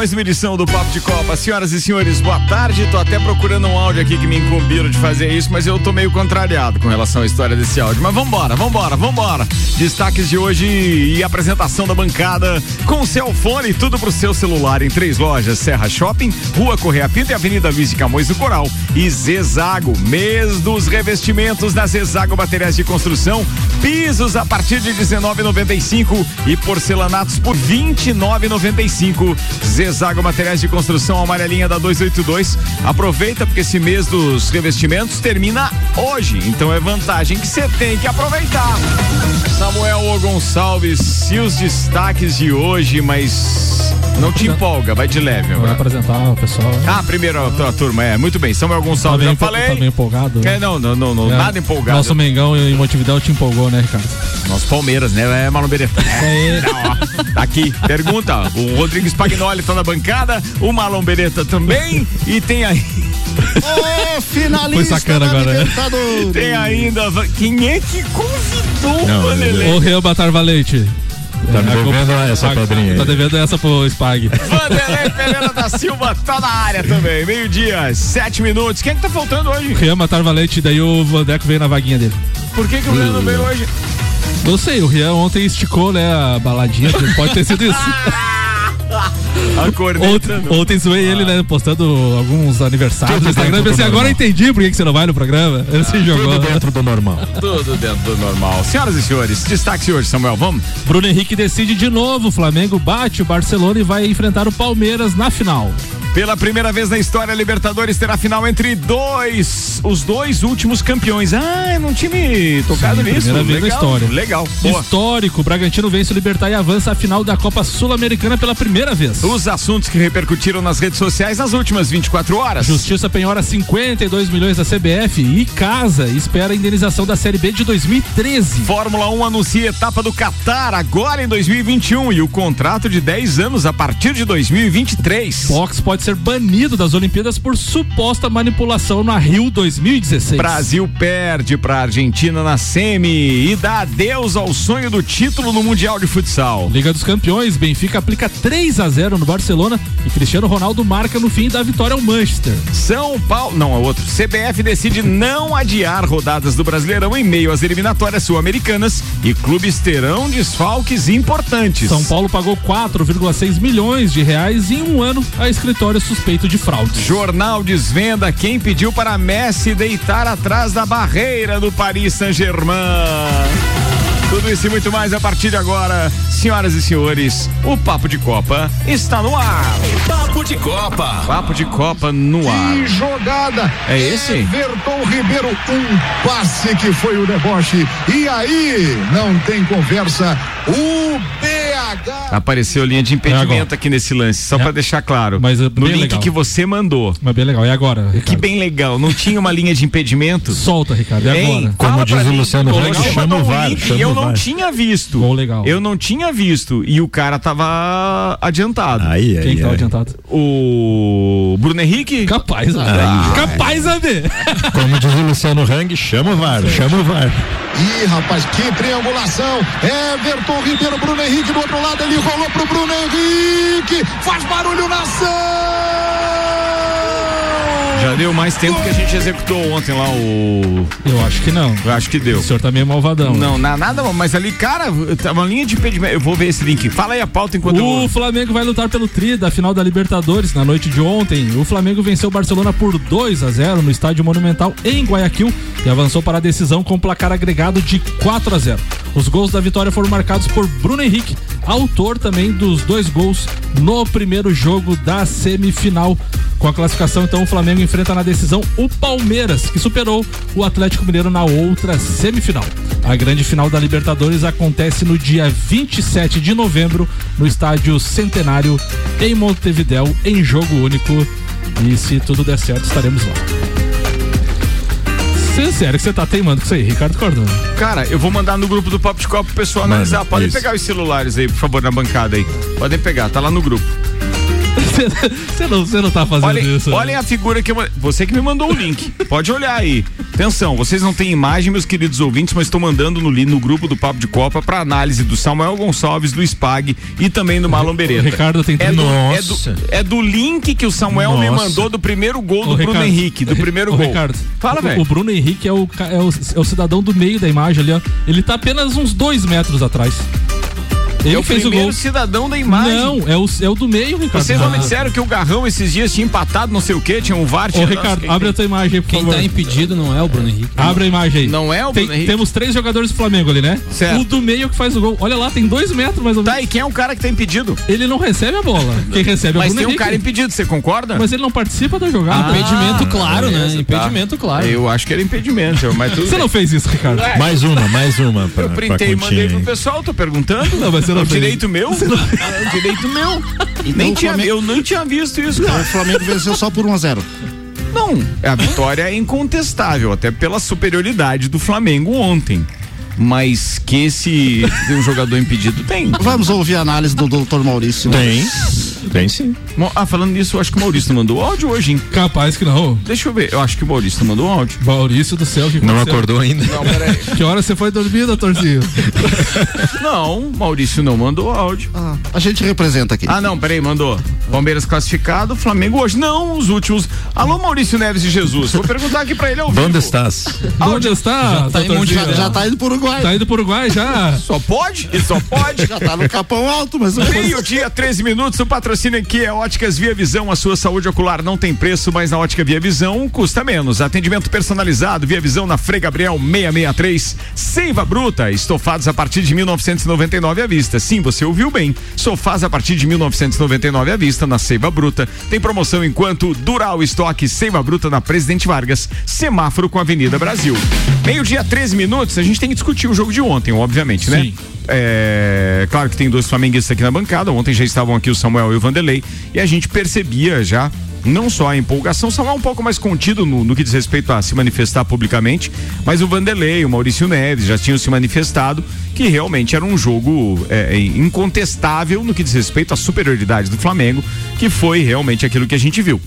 Mais uma edição do Papo de Copa. Senhoras e senhores, boa tarde. Tô até procurando um áudio aqui que me incumbiram de fazer isso, mas eu tô meio contrariado com relação à história desse áudio. Mas vambora, vambora, vambora. Destaques de hoje e apresentação da bancada com seu fone, tudo pro seu celular em três lojas: Serra Shopping, Rua Correia Pinto e Avenida Luiz de Camões do Coral. E Zezago, mês dos revestimentos da Zezago Materiais de Construção, pisos a partir de 19,95 e porcelanatos por 29,95. Zezago Zezago Materiais de Construção Amarelinha da 282. Aproveita porque esse mês dos revestimentos termina hoje. Então é vantagem que você tem que aproveitar. Samuel o Gonçalves, e os destaques de hoje, mas não te empolga, vai de leve. Vou apresentar o pessoal. Né? Ah, primeiro a, a, turma, é, muito bem. Samuel Gonçalves, tá já falei. Tá bem empolgado. É, não, não, não, é, nada empolgado. Nosso Mengão em Montevidéu te empolgou, né, Ricardo? Nosso Palmeiras, né? É Malombereta. É, tá aqui, pergunta. O Rodrigues Pagnoli tá na bancada, o Marlon Beretta também e tem aí. Oh, finalista Foi sacana agora, né? Tem ainda. Quem é que convidou o Vanderlei? O Real Batar Valente. Tá me devendo essa a, pedrinha aí. Tá devendo essa pro Spag. Vanderlei Pereira da Silva tá na área também. Meio-dia, sete minutos. Quem é que tá faltando hoje? Rian Matar Valente, daí o Vandeco veio na vaguinha dele. Por que, que o Rian não veio hoje? Não sei, o Rian ontem esticou, né, a baladinha, pode ter sido isso. A corneta. Ontem, ontem zoei ele, né? Postando alguns aniversários no Instagram. Pensei, agora entendi por que, você não vai no programa. Ele se jogou. Tudo dentro do normal. Tudo dentro do normal. Senhoras e senhores, destaque hoje, Samuel, vamos? Bruno Henrique decide de novo. O Flamengo bate o Barcelona e vai enfrentar o Palmeiras na final. Pela primeira vez na história, a Libertadores terá final entre dois, os dois últimos campeões. Ah, não tinha me tocado Sim, nisso. Primeira vez na história. Legal. Boa. Histórico, o Bragantino vence o Libertar e avança à final da Copa Sul-Americana pela primeira vez. Os assuntos que repercutiram nas redes sociais nas últimas 24 horas. Justiça penhora 52 milhões da CBF e Casa espera a indenização da Série B de 2013. Fórmula 1 anuncia etapa do Qatar agora em 2021 e o contrato de 10 anos a partir de 2023. Fox pode pode ser banido das Olimpíadas por suposta manipulação na Rio 2016. Brasil perde para Argentina na semi e dá adeus ao sonho do título no Mundial de Futsal. Liga dos Campeões, Benfica aplica 3 a 0 no Barcelona e Cristiano Ronaldo marca no fim da vitória ao Manchester. São Paulo, não, é outro. CBF decide não adiar rodadas do Brasileirão em meio às eliminatórias sul-americanas e clubes terão desfalques importantes. São Paulo pagou 4,6 milhões de reais em um ano a escritório suspeito de fraude. Jornal desvenda quem pediu para Messi deitar atrás da barreira do Paris Saint-Germain. Tudo isso e muito mais a partir de agora. Senhoras e senhores, o Papo de Copa está no ar. Papo de Copa. Papo de Copa no ar. Que jogada. É esse? Everton Ribeiro, um passe que foi o deboche. E aí, não tem conversa. O BH. Apareceu linha de impedimento é aqui nesse lance, só é. para deixar claro. Mas no link legal. que você mandou. Mas bem legal. E agora? Ricardo? Que bem legal. Não tinha uma linha de impedimento? Solta, Ricardo. E agora? Como diz o Luciano Huck, chama o VAR. E eu não tinha visto. Gol legal. Eu não tinha visto. E o cara tava adiantado. Aí, aí, Quem aí. tava adiantado? O Bruno Henrique? Capaz, ah, Capaz, a ver. Como diz o Luciano Hang, chama o VAR, chama o VAR. Ih, rapaz, que triangulação. Everton Ribeiro, Bruno Henrique do outro lado, ele rolou pro Bruno Henrique. Faz barulho na já deu mais tempo que a gente executou ontem lá o. Eu acho que não. Eu acho que deu. O senhor tá meio malvadão. Não, né? nada, mas ali, cara, tá uma linha de impedimento. Eu vou ver esse link. Fala aí a pauta enquanto o eu... Flamengo vai lutar pelo tri da final da Libertadores na noite de ontem. O Flamengo venceu o Barcelona por 2 a 0 no estádio Monumental em Guayaquil e avançou para a decisão com placar agregado de 4 a 0. Os gols da vitória foram marcados por Bruno Henrique, autor também dos dois gols no primeiro jogo da semifinal. Com a classificação, então, o Flamengo enfrenta na decisão o Palmeiras, que superou o Atlético Mineiro na outra semifinal. A grande final da Libertadores acontece no dia 27 de novembro, no estádio Centenário, em Montevidéu, em jogo único. E se tudo der certo, estaremos lá. Sério que você tá teimando com isso aí, Ricardo Cordão. Cara, eu vou mandar no grupo do Papo de Copa pro pessoal analisar. Podem isso. pegar os celulares aí, por favor, na bancada aí. Podem pegar, tá lá no grupo. Você não, você não tá fazendo Olhem, isso. né? olhem a figura que eu. Você que me mandou o link. Pode olhar aí. Atenção, vocês não têm imagem, meus queridos ouvintes, mas estou mandando no, no grupo do Papo de Copa para análise do Samuel Gonçalves, do Spag e também do Marlon Beretta. o Ricardo tem é do, é, Nossa. do, é do link que o Samuel me Nossa. mandou do primeiro gol do Ô, Bruno Ricardo, Henrique, do primeiro ô, gol. Ricardo, Fala, o- velho. O Bruno Henrique é o, é, o, é o cidadão do meio da imagem ali, ó. Ele tá apenas uns dois metros atrás. Ele É o fez o gol. cidadão da imagem. Não, é o, é o do meio, Ricardo. Vocês não me Ah. disseram que o Garrão esses dias tinha empatado não sei o quê, tinha um VAR. Ô, Ricardo, Nossa, abre a tua imagem aí, por Quem favor. tá impedido não é o Bruno Henrique. Abre a imagem aí. Não é o Tem- Bruno Henrique? Temos três jogadores do Flamengo ali, né? Certo. O do meio que faz o gol. Olha lá, tem dois metros mais ou menos. Tá, e quem é o cara que tá impedido? Ele não recebe a bola. Quem recebe é o Mas Bruno tem um Henrique. cara impedido, você concorda? Mas ele não participa da jogada. Impedimento claro, beleza, né? tá. Impedimento claro. Eu acho que era impedimento, mas tudo Você bem. não fez isso, Ricardo. Mais uma, mais uma. Pra, Eu printei e mandei pro pessoal, tô perguntando. Não, mas você não é o fez. direito meu? É o direito meu. nem o tinha, Flamengo- eu nem tinha visto isso, O cara. Flamengo venceu só por 1 a 0 Não, a vitória é incontestável, até pela superioridade do Flamengo ontem. Mas que esse um jogador impedido tem. Vamos ouvir a análise do Dr. Maurício. Tem, tem sim. Ah, falando nisso, eu acho que o Maurício não mandou áudio hoje, hein? Capaz que não. Deixa eu ver. Eu acho que o Maurício mandou áudio. Maurício do céu, que Não aconteceu? acordou ainda. Não, peraí. Que hora você foi dormir, doutorzinho? Não, Maurício não mandou áudio. Ah, a gente representa aqui. Ah, não, peraí, mandou. Palmeiras classificado, Flamengo hoje. Não, os últimos. Alô, Maurício Neves de Jesus. Vou perguntar aqui pra ele ao vivo. Onde estás? Onde está, tá em doutorzinho? Monte já, já tá indo pro Uruguai. Tá indo pro Uruguai já? Só pode? Ele só pode? Já tá no Capão Alto, mas Meio-dia, 13 minutos. O patrocínio aqui é Óticas Via Visão. A sua saúde ocular não tem preço, mas na Ótica Via Visão custa menos. Atendimento personalizado, Via Visão na Frei Gabriel 663. Seiva Bruta, estofados a partir de 1999 à vista. Sim, você ouviu bem. Sofás a partir de 1999 à vista na Seiva Bruta. Tem promoção enquanto durar o estoque Seiva Bruta na Presidente Vargas. Semáforo com a Avenida Brasil. Meio-dia, 13 minutos. A gente tem que discutir o jogo de ontem, obviamente, né? Sim. É, claro que tem dois flamenguistas aqui na bancada. Ontem já estavam aqui o Samuel e o Vanderlei. E a gente percebia já, não só a empolgação, o Samuel um pouco mais contido no, no que diz respeito a se manifestar publicamente, mas o Vanderlei, o Maurício Neves já tinham se manifestado que realmente era um jogo é, incontestável no que diz respeito à superioridade do Flamengo, que foi realmente aquilo que a gente viu.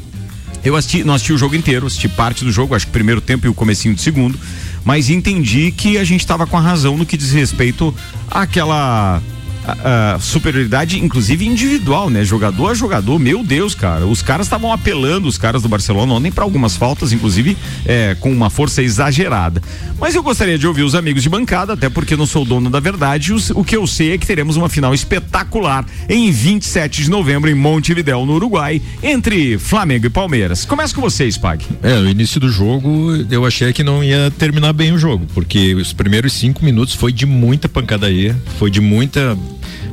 Eu assisti, não assisti o jogo inteiro, assisti parte do jogo, acho que primeiro tempo e o comecinho do segundo, mas entendi que a gente estava com a razão no que diz respeito àquela a- a superioridade, inclusive individual, né? Jogador a jogador, meu Deus, cara. Os caras estavam apelando, os caras do Barcelona, ontem para algumas faltas, inclusive é, com uma força exagerada. Mas eu gostaria de ouvir os amigos de bancada, até porque não sou dono da verdade. Os- o que eu sei é que teremos uma final espetacular em 27 de novembro em Montevidéu, no Uruguai, entre Flamengo e Palmeiras. Começa com vocês, Pag. É, no início do jogo eu achei que não ia terminar bem o jogo, porque os primeiros cinco minutos foi de muita pancadaria, foi de muita.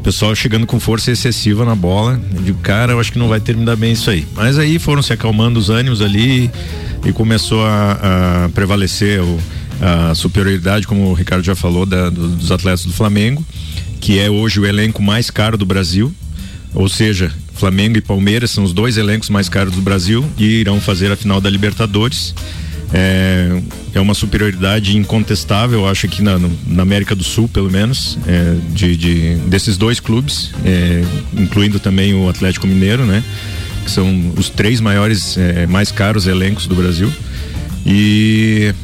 Pessoal chegando com força excessiva na bola. Eu digo, cara, eu acho que não vai terminar bem isso aí. Mas aí foram se acalmando os ânimos ali e começou a, a prevalecer o- a superioridade, como o Ricardo já falou, da- do- dos atletas do Flamengo, que é hoje o elenco mais caro do Brasil. Ou seja, Flamengo e Palmeiras são os dois elencos mais caros do Brasil e irão fazer a final da Libertadores. É, é uma superioridade incontestável, acho que na, na América do Sul, pelo menos, é, de, de- desses dois clubes, é, incluindo também o Atlético Mineiro, né? Que são os três maiores, é, mais caros elencos do Brasil. E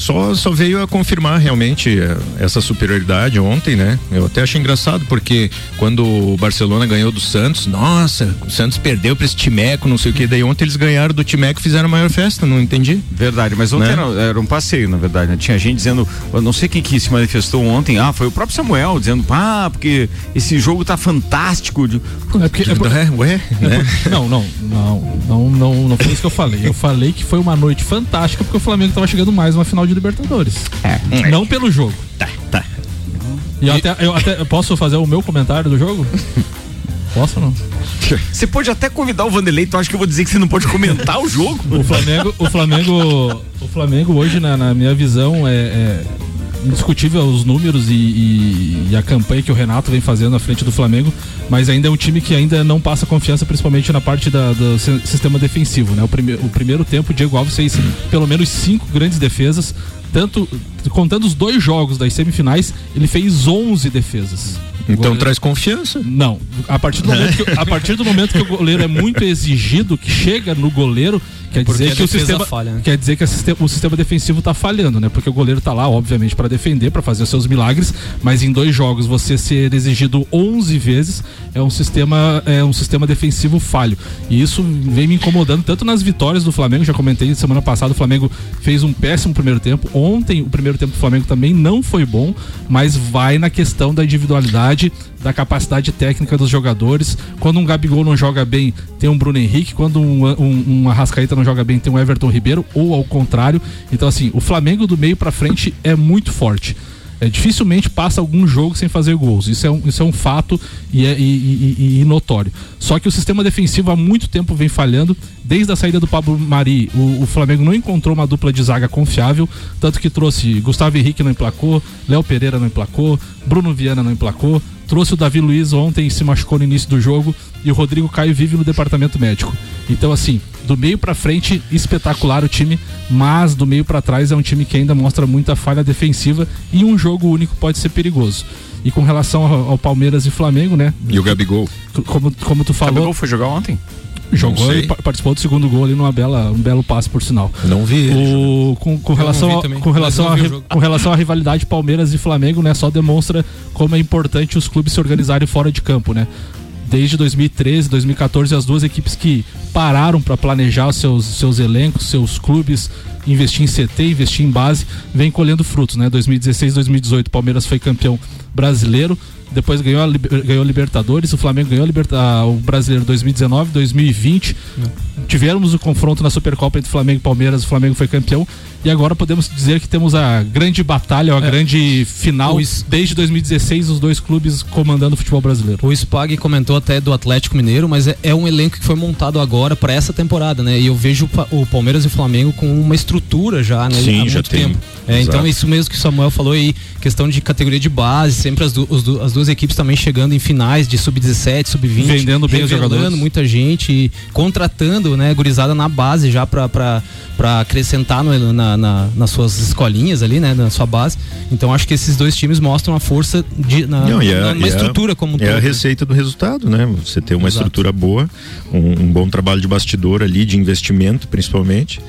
só, só veio a confirmar realmente eh, essa superioridade ontem, né? Eu até achei engraçado porque quando o Barcelona ganhou do Santos, nossa, o Santos perdeu para esse Timeco, não sei o que, daí ontem eles ganharam do Timeco e fizeram a maior festa, não entendi. Verdade, mas ontem Né? era, era um passeio, na verdade. né? Tinha gente dizendo, eu não sei quem que se manifestou ontem, ah, foi o próprio Samuel dizendo, ah, porque esse jogo tá fantástico. É porque, é por- É, ué, né? Não, não, não, não, não, não foi isso que eu falei. Eu falei que foi uma noite fantástica porque o Flamengo tava chegando mais uma final de Libertadores. É. Não pelo jogo. Tá, tá. E eu até, eu até posso fazer o meu comentário do jogo? Posso ou não? Você pode até convidar o Vanderlei, tu acha que eu vou dizer que você não pode comentar o jogo? O Flamengo, o Flamengo, o Flamengo hoje, na, na minha visão, é, é- indiscutível os números e, e- e a campanha que o Renato vem fazendo à frente do Flamengo, mas ainda é um time que ainda não passa confiança, principalmente na parte da- do si- sistema defensivo, né? O, prime, o primeiro tempo, o Diego Alves fez pelo menos cinco grandes defesas, tanto contando os dois jogos das semifinais, ele fez 11 defesas. Então goleiro- traz confiança. não, a partir do momento que, a partir do momento que o goleiro é muito exigido, que chega no goleiro, quer porque dizer que o sistema falha, né? quer dizer que sistema- o sistema defensivo tá falhando, né? Porque o goleiro tá lá, obviamente, para defender, para fazer os seus milagres, mas em dois jogos você ser exigido 11 vezes é um sistema é um sistema defensivo falho. E isso vem me incomodando tanto nas vitórias do Flamengo, já comentei semana passada, o Flamengo fez um péssimo primeiro tempo. Ontem o primeiro tempo do Flamengo também não foi bom, mas vai na questão da individualidade, da capacidade técnica dos jogadores. Quando um Gabigol não joga bem, tem um Bruno Henrique. Quando um, um, um Arrascaeta não joga bem, tem um Everton Ribeiro, ou ao contrário. Então, assim, o Flamengo do meio pra frente é muito forte. É, dificilmente passa algum jogo sem fazer gols. Isso é um, isso é um fato e, é, e, e- e notório. Só que o sistema defensivo há muito tempo vem falhando. Desde a saída do Pablo Mari, o, o Flamengo não encontrou uma dupla de zaga confiável. Tanto que trouxe Gustavo Henrique não emplacou, Léo Pereira não emplacou, Bruno Viana não emplacou. Trouxe o Davi Luiz ontem se machucou no início do jogo e o Rodrigo Caio vive no departamento médico. Então, assim, do meio pra frente, espetacular o time, mas do meio pra trás é um time que ainda mostra muita falha defensiva e um jogo único pode ser perigoso. E com relação ao, ao Palmeiras e Flamengo, né? E o Gabigol. Como, como tu O falou, Gabigol foi jogar ontem? jogou e pa- participou do segundo gol ali numa bela, um belo passe, por sinal. Não vi ele. O, com, relação, a- também, com, relação a, o com relação à rivalidade Palmeiras e Flamengo, né, só demonstra como é importante os clubes se organizarem fora de campo, né? Desde 2013, 2014, as duas equipes que pararam para planejar seus, seus elencos, seus clubes, investir em CT, investir em base, vem colhendo frutos, né? 2016, 2018, Palmeiras foi campeão brasileiro, depois ganhou ganhou a Libertadores, o Flamengo ganhou a Liberta- o Brasileiro 2019, 2020. Tivemos o confronto na Supercopa entre Flamengo e Palmeiras, o Flamengo foi campeão. E agora podemos dizer que temos a grande batalha, a grande final desde 2016, os dois clubes comandando o futebol brasileiro. O Spag comentou até do Atlético Mineiro, mas é, é um elenco que foi montado agora para essa temporada, né? E eu vejo o o Palmeiras e o Flamengo com uma estrutura já, né? Sim, há já muito tem. tempo. É, então isso mesmo que o Samuel falou aí, questão de categoria de base, sempre as, du- du- as duas equipes também chegando em finais de sub-17, sub-20, Vendendo bem os jogadores. muita gente e contratando, né, gurizada na base já pra acrescentar no- na, na- nas suas escolinhas ali, né, na sua base. Então acho que esses dois times mostram a força de, na, Não, e é- na- é- estrutura como um É todo, a né? receita do resultado, né? Você ter uma Exato. estrutura boa, um, um bom trabalho de bastidor ali, de investimento principalmente.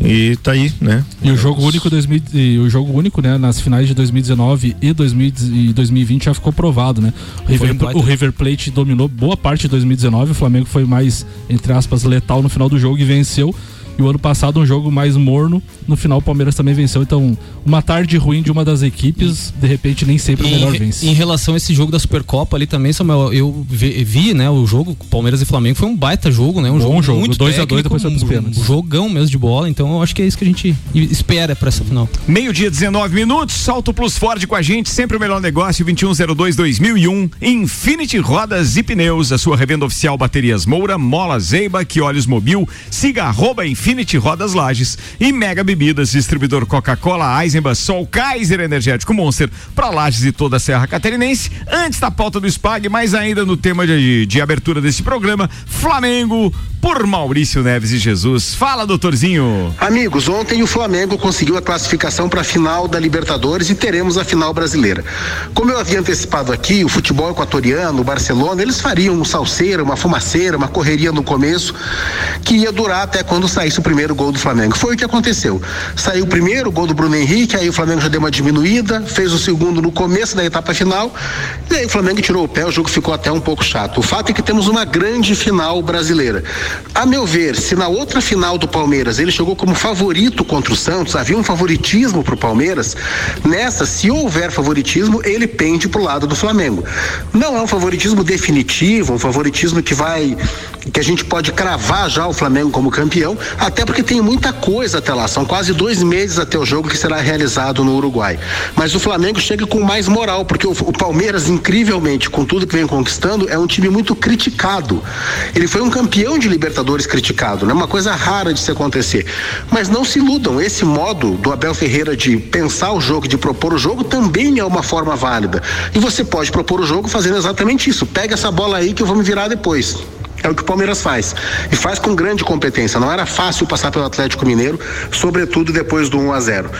E tá aí, né? E o jogo único 2000, e o jogo único, né, nas finais de 2019 e 2000 e 2020 já ficou provado, né? O River, um o River Plate dominou boa parte de 2019, o Flamengo foi mais entre aspas letal no final do jogo e venceu. E o ano passado um jogo mais morno, no final o Palmeiras também venceu. Então, uma tarde ruim de uma das equipes, de repente nem sempre o melhor vence. em relação a esse jogo da Supercopa ali também, Samuel, eu vi, vi, né, o jogo Palmeiras e Flamengo foi um baita jogo, né? Um Bom jogo, jogo, muito 2 a 2 técnico, depois foi pros um, pênaltis. um jogão mesmo de bola, então eu acho que é isso que a gente espera pra essa final. Meio-dia, 19 minutos. Salto Plus Ford com a gente. Sempre o melhor negócio. 2102-2001. Infinity Rodas e Pneus. A sua revenda oficial Baterias Moura, Mola Zeiba, que olhos mobil. Siga arroba Infinity Rodas Lages. E Mega Bebidas, distribuidor Coca-Cola, Eisenbahn, Sol, Kaiser Energético Monster. Para Lages e toda a Serra Catarinense. Antes da pauta do SPAG, mas ainda no tema de, de abertura desse programa. Flamengo por Maurício Neves e Jesus. Fala, doutorzinho. Amigos, ontem o Flamengo conseguiu a classificação para a final da Libertadores e teremos a final brasileira. Como eu havia antecipado aqui, o futebol equatoriano, o Barcelona, eles fariam um salseiro, uma fumaceira, uma correria no começo, que ia durar até quando saísse o primeiro gol do Flamengo. Foi o que aconteceu. Saiu o primeiro gol do Bruno Henrique, aí o Flamengo já deu uma diminuída, fez o segundo no começo da etapa final, e aí o Flamengo tirou o pé, o jogo ficou até um pouco chato. O fato é que temos uma grande final brasileira. A meu ver, se na outra final do Palmeiras ele chegou como favorito contra o Santos, havia um favoritismo para o Palmeiras, nessa, se houver favoritismo, ele pende para o lado do Flamengo. Não é um favoritismo definitivo, um favoritismo que vai. que a gente pode cravar já o Flamengo como campeão, até porque tem muita coisa até lá. São quase dois meses até o jogo que será realizado no Uruguai. Mas o Flamengo chega com mais moral, porque o, o Palmeiras, incrivelmente, com tudo que vem conquistando, é um time muito criticado. Ele foi um campeão de Libertadores criticado, né? Uma coisa rara de se acontecer. Mas não se iludam, esse modo do Abel Ferreira de pensar o jogo, de propor o jogo, também é uma forma válida. E você pode propor o jogo fazendo exatamente isso. Pega essa bola aí que eu vou me virar depois. É o que o Palmeiras faz. E faz com grande competência. Não era fácil passar pelo Atlético Mineiro, sobretudo depois do 1 a 0.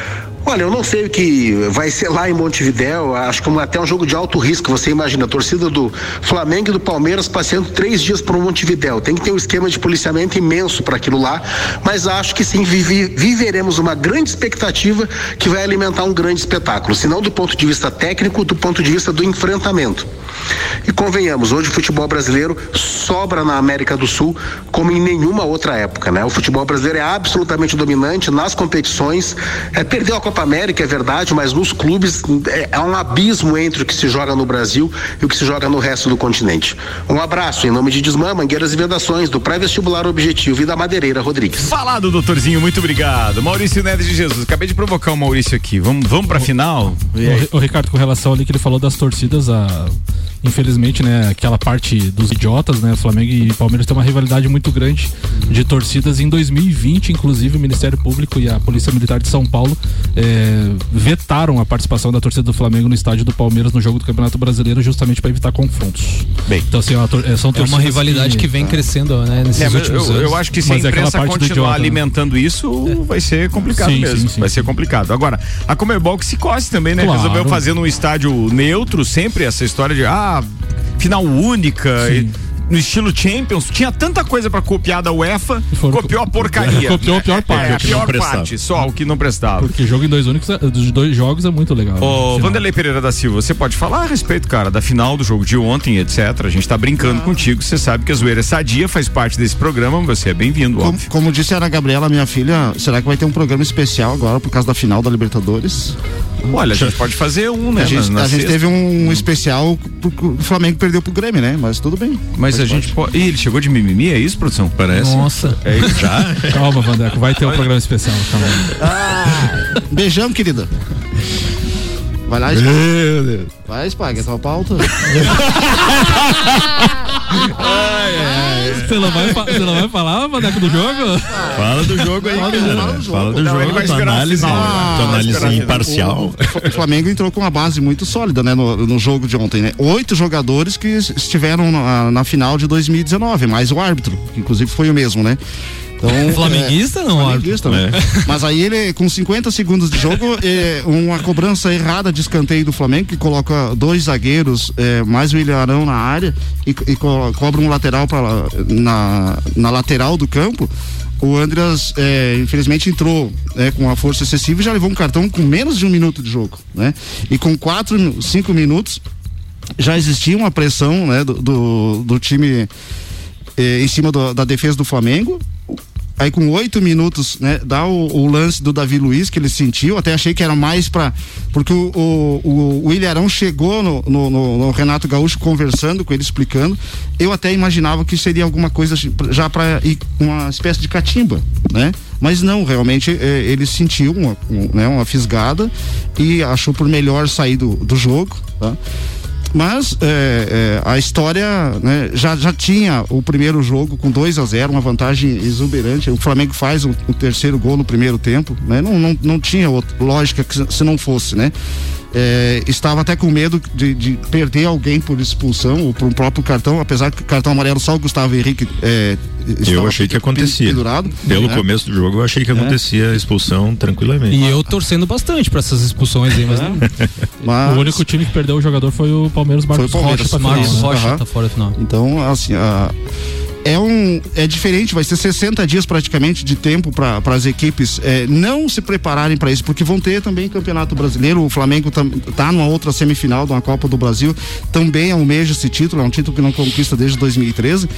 Olha, eu não sei o que vai ser lá em Montevidéu. Acho que até um jogo de alto risco. Você imagina a torcida do Flamengo e do Palmeiras passeando três dias o Montevidéu. Tem que ter um esquema de policiamento imenso para aquilo lá. Mas acho que sim, vive, viveremos uma grande expectativa que vai alimentar um grande espetáculo. Se não do ponto de vista técnico, do ponto de vista do enfrentamento. E convenhamos, hoje o futebol brasileiro sobra na América do Sul como em nenhuma outra época, né? O futebol brasileiro é absolutamente dominante nas competições. É, perdeu a Copa América, é verdade, mas nos clubes é, é um abismo entre o que se joga no Brasil e o que se joga no resto do continente. Um abraço em nome de Desmã, Mangueiras e Vedações, do Pré-Vestibular Objetivo e da Madeireira Rodrigues. Falado, doutorzinho, muito obrigado. Maurício Neves de Jesus, acabei de provocar o Maurício aqui. Vamos, vamos pra final? O, o Ricardo, com relação ali que ele falou das torcidas, a infelizmente, né, aquela parte dos idiotas, né, Flamengo e Palmeiras tem uma rivalidade muito grande de torcidas. Em 2020, inclusive, o Ministério Público e a Polícia Militar de São Paulo é, vetaram a participação da torcida do Flamengo no estádio do Palmeiras no jogo do Campeonato Brasileiro, justamente para evitar confrontos. Bem, então assim, é, são é uma rivalidade que, que vem crescendo, né, nesses é, últimos eu, anos. Eu acho que se Mas a é imprensa parte continuar idiota, né? alimentando isso, vai ser complicado Sim, mesmo. sim, sim, vai sim. ser complicado. Agora, a Comebol que se coce também, né? Claro. Resolveu fazer num estádio neutro sempre essa história de ah, final única. e- no estilo Champions, tinha tanta coisa pra copiar da UEFA, foram- copiou a porcaria. Copiou a pior parte. É, a pior parte, só o que não prestava. Porque jogo em dois únicos, é- dos dois jogos é muito legal. né, Ô, Final. Vanderlei Pereira da Silva, você pode falar a respeito, cara, da final do jogo de ontem, etc. A gente tá brincando contigo, você sabe que a zoeira é sadia, faz parte desse programa, você é bem-vindo, Como, como disse a Ana Gabriela, minha filha, será que vai ter um programa especial agora por causa da final da Libertadores? Olha, a gente pode fazer um, né? a gente, na- na a gente teve um especial porque o Flamengo perdeu pro Grêmio, né? Mas tudo bem. Mas a gente pode. Ih, ele chegou de mimimi, é isso, produção? Parece. Nossa. É isso já? Calma, Vandeco, vai ter um programa especial. Calma. Beijão, querida. Vai lá, Spag. Meu Deus. Vai, Spag, é tua pauta. Você não vai, fa- você não vai falar, Vandeco, do jogo? Fala do jogo aí, Fala do cara. jogo, fala do jogo. Fala do Não, jogo, vai tua análise, final, tua né? Análise imparcial. O Flamengo entrou com uma base muito sólida, né, no, no jogo de ontem, né? Oito jogadores que es- estiveram na, na final de 2019, mais o árbitro, que inclusive foi o mesmo, né? Então, Flamenguista não, é, flamenguista, né? Mas aí ele, com 50 segundos de jogo, é, uma cobrança errada de escanteio do Flamengo, que coloca dois zagueiros, é, mais o Ilharão na área e, e co- cobra um lateral pra, na, na lateral do campo. O Andreas, é, infelizmente, entrou né, com uma força excessiva e já levou um cartão com menos de um minuto de jogo, né? E com quatro, cinco minutos já existia uma pressão né, do, do, do time eh, em cima do- da defesa do Flamengo. Aí com oito minutos, né, dá o, o lance do Davi Luiz que ele sentiu. Até achei que era mais para porque o, o, o, Ilharão chegou no, no- no- no Renato Gaúcho conversando com ele, explicando. Eu até imaginava que seria alguma coisa já para uma espécie de catimba, né? Mas não, realmente eh, ele sentiu uma, um, né, uma fisgada e achou por melhor sair do, do jogo, tá? Mas é, é, a história né, já, já tinha o primeiro jogo com 2 a 0 uma vantagem exuberante. O Flamengo faz o, o terceiro gol no primeiro tempo. Né? Não, não, não tinha outra lógica que se, não fosse, né? É, estava até com medo de, de perder alguém por expulsão ou por um próprio cartão, apesar que cartão amarelo só o Gustavo Henrique é, Eu achei que acontecia. pendurado, Pelo né? começo do jogo, eu achei que acontecia a expulsão tranquilamente. E eu torcendo bastante pra essas expulsões aí, mas não. Mas- O único time que perdeu o jogador foi o Palmeiras Marcos Foi o Palmeiras, Rocha Marcos né? Rocha Aham. tá fora do final. Então, assim, a- é um é diferente, vai ser 60 dias praticamente de tempo para as equipes é, não se prepararem para isso, porque vão ter também Campeonato Brasileiro, o Flamengo tam, tá numa outra semifinal de uma Copa do Brasil, também almeja esse título, é um título que não conquista desde 2013.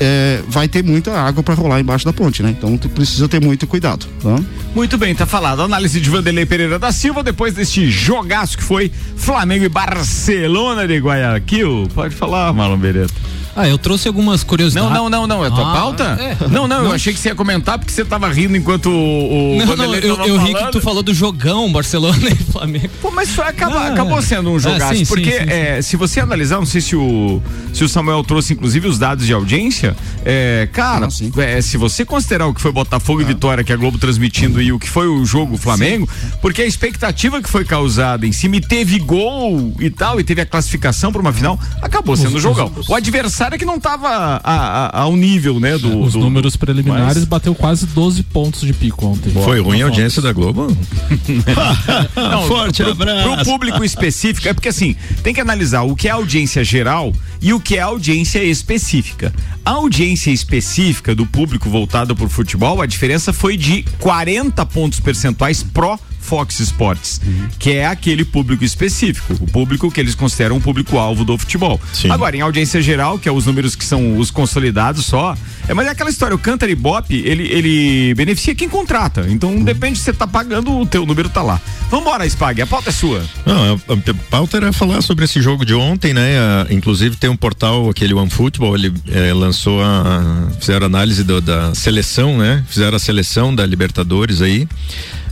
É, vai ter muita água para rolar embaixo da ponte, né? Então precisa ter muito cuidado, tá? Muito bem, tá falado. Análise de Vanderlei Pereira da Silva depois deste jogaço que foi Flamengo e Barcelona de Guayaquil. Pode falar, Marlon Beretta. Ah, eu trouxe algumas curiosidades. Não, não, não, não. É tua Ah, pauta? é. Não, não, eu Não. achei que você ia comentar porque você tava rindo enquanto o, o Não, não, eu, eu ri que tu falou do jogão Barcelona e Flamengo. Pô, mas foi, acaba- Ah, acabou sendo um jogaço. sim, sim, porque sim, sim. é, se você analisar, não sei se o, se o Samuel trouxe inclusive os dados de audiência, é, cara, Ah, sim. é, se você considerar o que foi Botafogo e Vitória, que é a Globo transmitindo, e o que foi o jogo Flamengo, porque a expectativa que foi causada em cima e teve gol e tal, e teve a classificação para uma final, acabou sendo jogão. O adversário é que não tava a- a- ao nível, né, do. Os do- números preliminares mas- bateu quase 12 pontos de pico ontem. Foi ruim a audiência da Globo? Não, Forte pro, abraço. Pro público específico, é porque assim, tem que analisar o que é audiência geral e o que é audiência específica. A audiência específica do público voltado pro futebol, a diferença foi de 40 pontos percentuais pró Fox Sports, que é aquele público específico, o público que eles consideram um público-alvo do futebol. Sim. Agora, em audiência geral, que é os números que são os consolidados só, é, mas é aquela história, o Cantar Ibope, ele, ele beneficia quem contrata, então depende se você tá pagando, o teu número tá lá. Vambora, Spag, a pauta é sua. Não, a, a pauta era falar sobre esse jogo de ontem, né? A- inclusive tem um portal, aquele OneFootball, ele eh, lançou a, a- fizeram análise do- da seleção, né? Fizeram a seleção da Libertadores aí.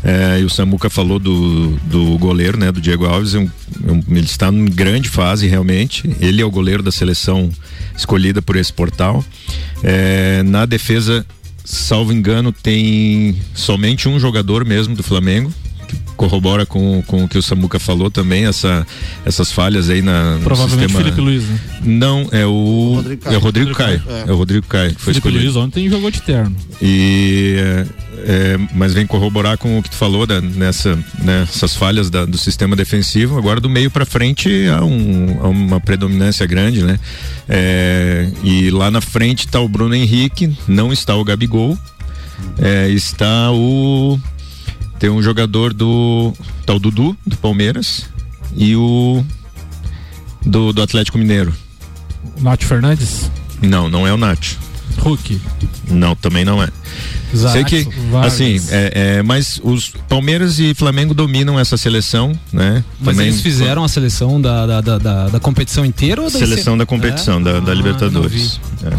Eh, e o Samuca falou do, do goleiro, né? Do Diego Alves, é um- é um- ele está em grande fase realmente. Ele é o goleiro da seleção escolhida por esse portal. Eh, na defesa, salvo engano, tem somente um jogador mesmo do Flamengo corrobora com, com o que o Samuca falou também, essa, essas falhas aí na, no Provavelmente sistema. Felipe Luiz, né? Não, é o. Rodrigo Caio. É o Rodrigo Caio. É. É o Rodrigo Caio que foi Felipe escolhido. Luiz ontem jogou de terno. E é, é, mas vem corroborar com o que tu falou da, nessa, nessas falhas da- do sistema defensivo. Agora do meio para frente há, um- há uma predominância grande, né? É, e lá na frente está o Bruno Henrique, não está o Gabigol, é, está o tem um jogador do tá o Dudu do Palmeiras e o do, do Atlético Mineiro. Nath Fernandes, Não, não é o Nath. Hulk. Não, também não é. Sei que, Vargas. assim, é, é, mas os Palmeiras e Flamengo dominam essa seleção, né? Mas Também- eles fizeram a seleção da, da, da, da- da competição inteira ou da Seleção IC? da competição, É? da, da Ah, Libertadores. É.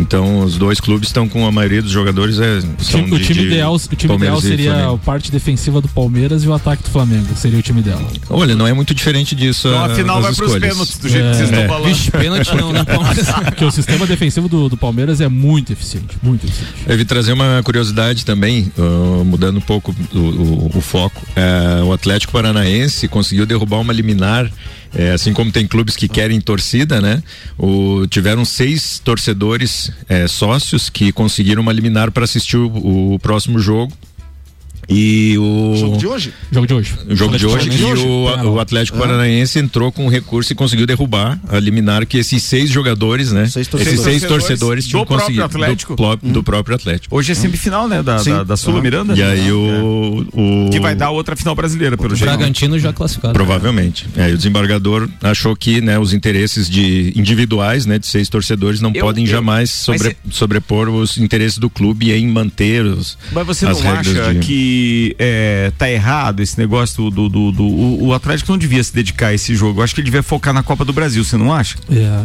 Então, os dois clubes estão com a maioria dos jogadores. É, O são time, o de- time de ideal, o time ideal Palmeiras e seria a parte defensiva do Palmeiras e o ataque do Flamengo. Seria o time ideal. Olha, não é muito diferente disso. Então a- afinal as vai pros escolhas. pênaltis, do jeito É. que vocês É. estão falando. Vixe, pênalti não, né, Palmeiras? Porque o sistema defensivo do, do Palmeiras é muito eficiente. Muito eficiente. Vi trazer uma curiosidade também, ah, mudando um pouco o, o- o foco. É, o Atlético Paranaense conseguiu derrubar uma liminar, é, assim como tem clubes que querem torcida, né? O- tiveram seis torcedores é, sócios que conseguiram uma liminar para assistir o, o próximo jogo. E o Jogo de hoje? Jogo de hoje. o jogo de hoje, e o, o Atlético Paranaense entrou com um recurso e conseguiu derrubar, a liminar que esses seis jogadores, né? Seis esses torcedores. seis Torcedores torcedores do tinham próprio conseguido Atlético. Do, do próprio Atlético. Hoje é semifinal, né? Da, Sim. da, da Sula Aham. Miranda. E aí o, o Que vai dar outra final brasileira, pelo O jeito. Bragantino já classificado. Provavelmente. É, e o desembargador achou que né, os interesses de individuais, né, de seis torcedores, não Eu- podem eu- jamais sobre- sobrepor os interesses do clube em manter os. Mas você as não acha de- que é, tá errado esse negócio do. do, do- o, o Atlético não devia se dedicar a esse jogo. Eu acho que ele devia focar na Copa do Brasil, você não acha? É.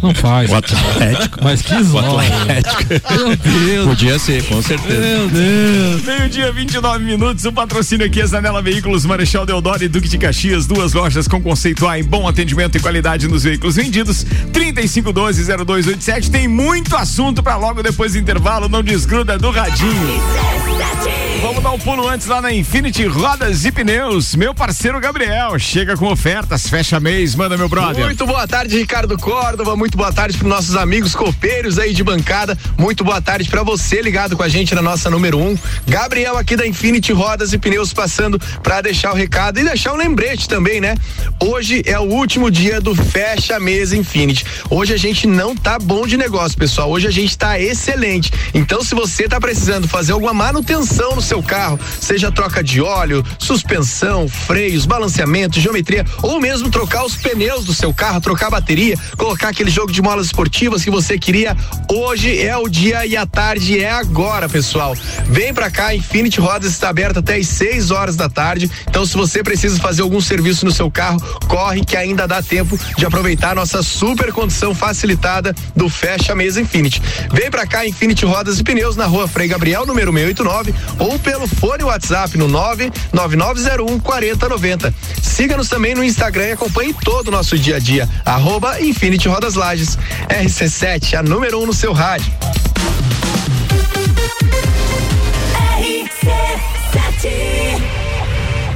Não faz. O Atlético. Mas que zóio. Meu Deus. Podia ser, com certeza. Meu Deus. Meio-dia, 29 minutos. O patrocínio aqui é Zanela Veículos, Marechal Deodoro e Duque de Caxias. Duas lojas com conceito A em bom atendimento e qualidade nos veículos vendidos. 3512-0287. Tem muito assunto pra logo depois do intervalo. Não desgruda do radinho. Vamos dar um pulo antes lá na Infinity Rodas e Pneus. Meu parceiro Gabriel chega com ofertas, fecha mês, manda meu brother. Muito boa tarde, Ricardo Córdova. Muito boa tarde para nossos amigos copeiros aí de bancada. Muito boa tarde para você ligado com a gente na nossa número 1. Um. Gabriel aqui da Infinity Rodas e Pneus passando para deixar o recado e deixar um lembrete também, né? Hoje é o último dia do Fecha Mês Infinity. Hoje a gente não tá bom de negócio, pessoal. Hoje a gente tá excelente. Então, se você tá precisando fazer alguma manutenção no seu carro, seja troca de óleo, suspensão, freios, balanceamento, geometria, ou mesmo trocar os pneus do seu carro, trocar a bateria, colocar aquele jogo de molas esportivas que você queria, hoje é o dia e a tarde é agora, pessoal. Vem pra cá, Infinity Rodas está aberta até às 6 horas da tarde. Então, se você precisa fazer algum serviço no seu carro, corre que ainda dá tempo de aproveitar a nossa super condição facilitada do Fecha Mesa Infinity. Vem pra cá, Infinity Rodas e Pneus na rua Frei Gabriel, número 689, ou pelo fone WhatsApp no 99901 4090. Siga-nos também no Instagram e acompanhe todo o nosso dia a dia. Arroba Infinity Rodas Lages. RC7, a número 1 um no seu rádio.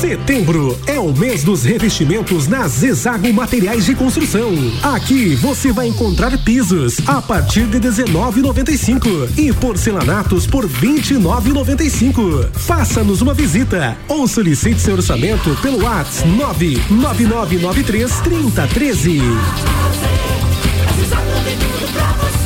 Setembro é o mês dos revestimentos na Zezago Materiais de Construção. Aqui você vai encontrar pisos a partir de 19,95 e porcelanatos por 29,95. Faça-nos uma visita ou solicite seu orçamento pelo WhatsApp 99993 3013. A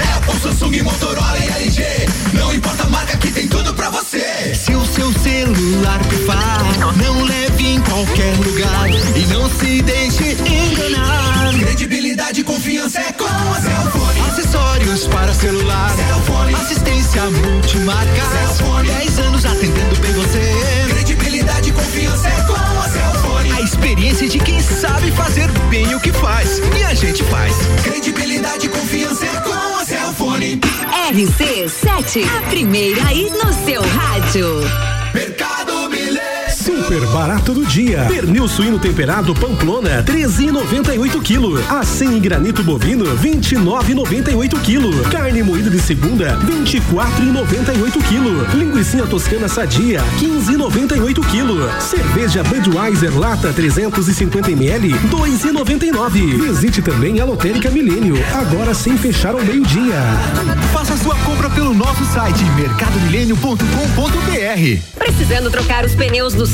Apple, Samsung, Motorola e LG. Não importa a marca que tem tudo pra você. Se o seu celular pifar, não leve em qualquer lugar e não se deixe enganar. Credibilidade e confiança é com a Cellfone. Acessórios para celular. Cellfone. Assistência multimarca. Cellfone. 10 anos atendendo bem você. Credibilidade e confiança é com. A experiência de quem sabe fazer bem o que faz. E a gente faz. Credibilidade e confiança é com a Cellfone. RC7, a primeira aí no seu rádio. Mercado. Super barato do dia. Pernil suíno temperado Pamplona, 13,98 kg. Assim em granito bovino, 29,98 kg. Carne moída de segunda, 24,98 kg. Linguiça toscana sadia, 15,98 kg. Cerveja Budweiser lata 350 ml, 2,99. Visite também a Lotérica Milênio, agora sem fechar ao meio-dia. Faça sua compra pelo nosso site mercadomilênio.com.br. Precisando trocar os pneus do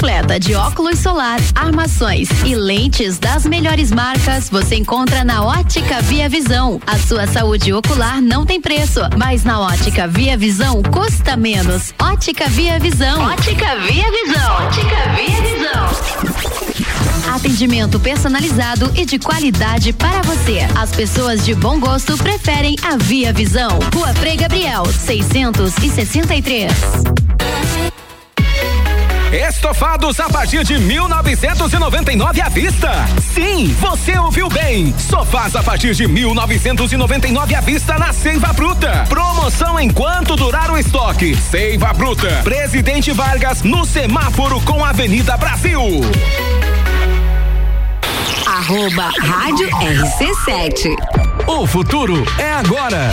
completa de óculos solar, armações e lentes das melhores marcas você encontra na Ótica Via Visão. A sua saúde ocular não tem preço, mas na Ótica Via Visão custa menos. Ótica Via Visão. Ótica Via Visão. Ótica Via Visão. Atendimento personalizado e de qualidade para você. As pessoas de bom gosto preferem a Via Visão. Rua Frei Gabriel, 663. Estofados a partir de 1999 à vista. Sim, você ouviu bem. Sofás a partir de 1999 à vista na Seiva Bruta. Promoção enquanto durar o estoque. Seiva Bruta. Presidente Vargas no semáforo com a Avenida Brasil. Arroba Rádio RC7. O futuro é agora.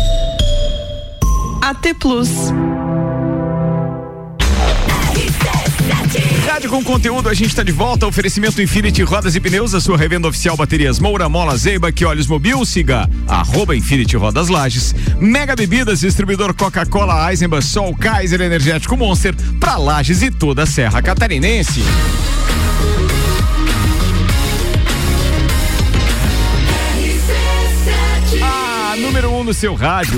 AT Plus. Rádio com conteúdo, a gente está de volta. Oferecimento Infinity Rodas e Pneus, a sua revenda oficial baterias Moura, Mola, Zeiba, que olhos mobil, siga arroba Infinity Rodas Lages. Mega Bebidas, distribuidor Coca-Cola, Eisenbahn, Sol, Kaiser Energético Monster, para Lages e toda a Serra Catarinense. A número 1 no seu rádio.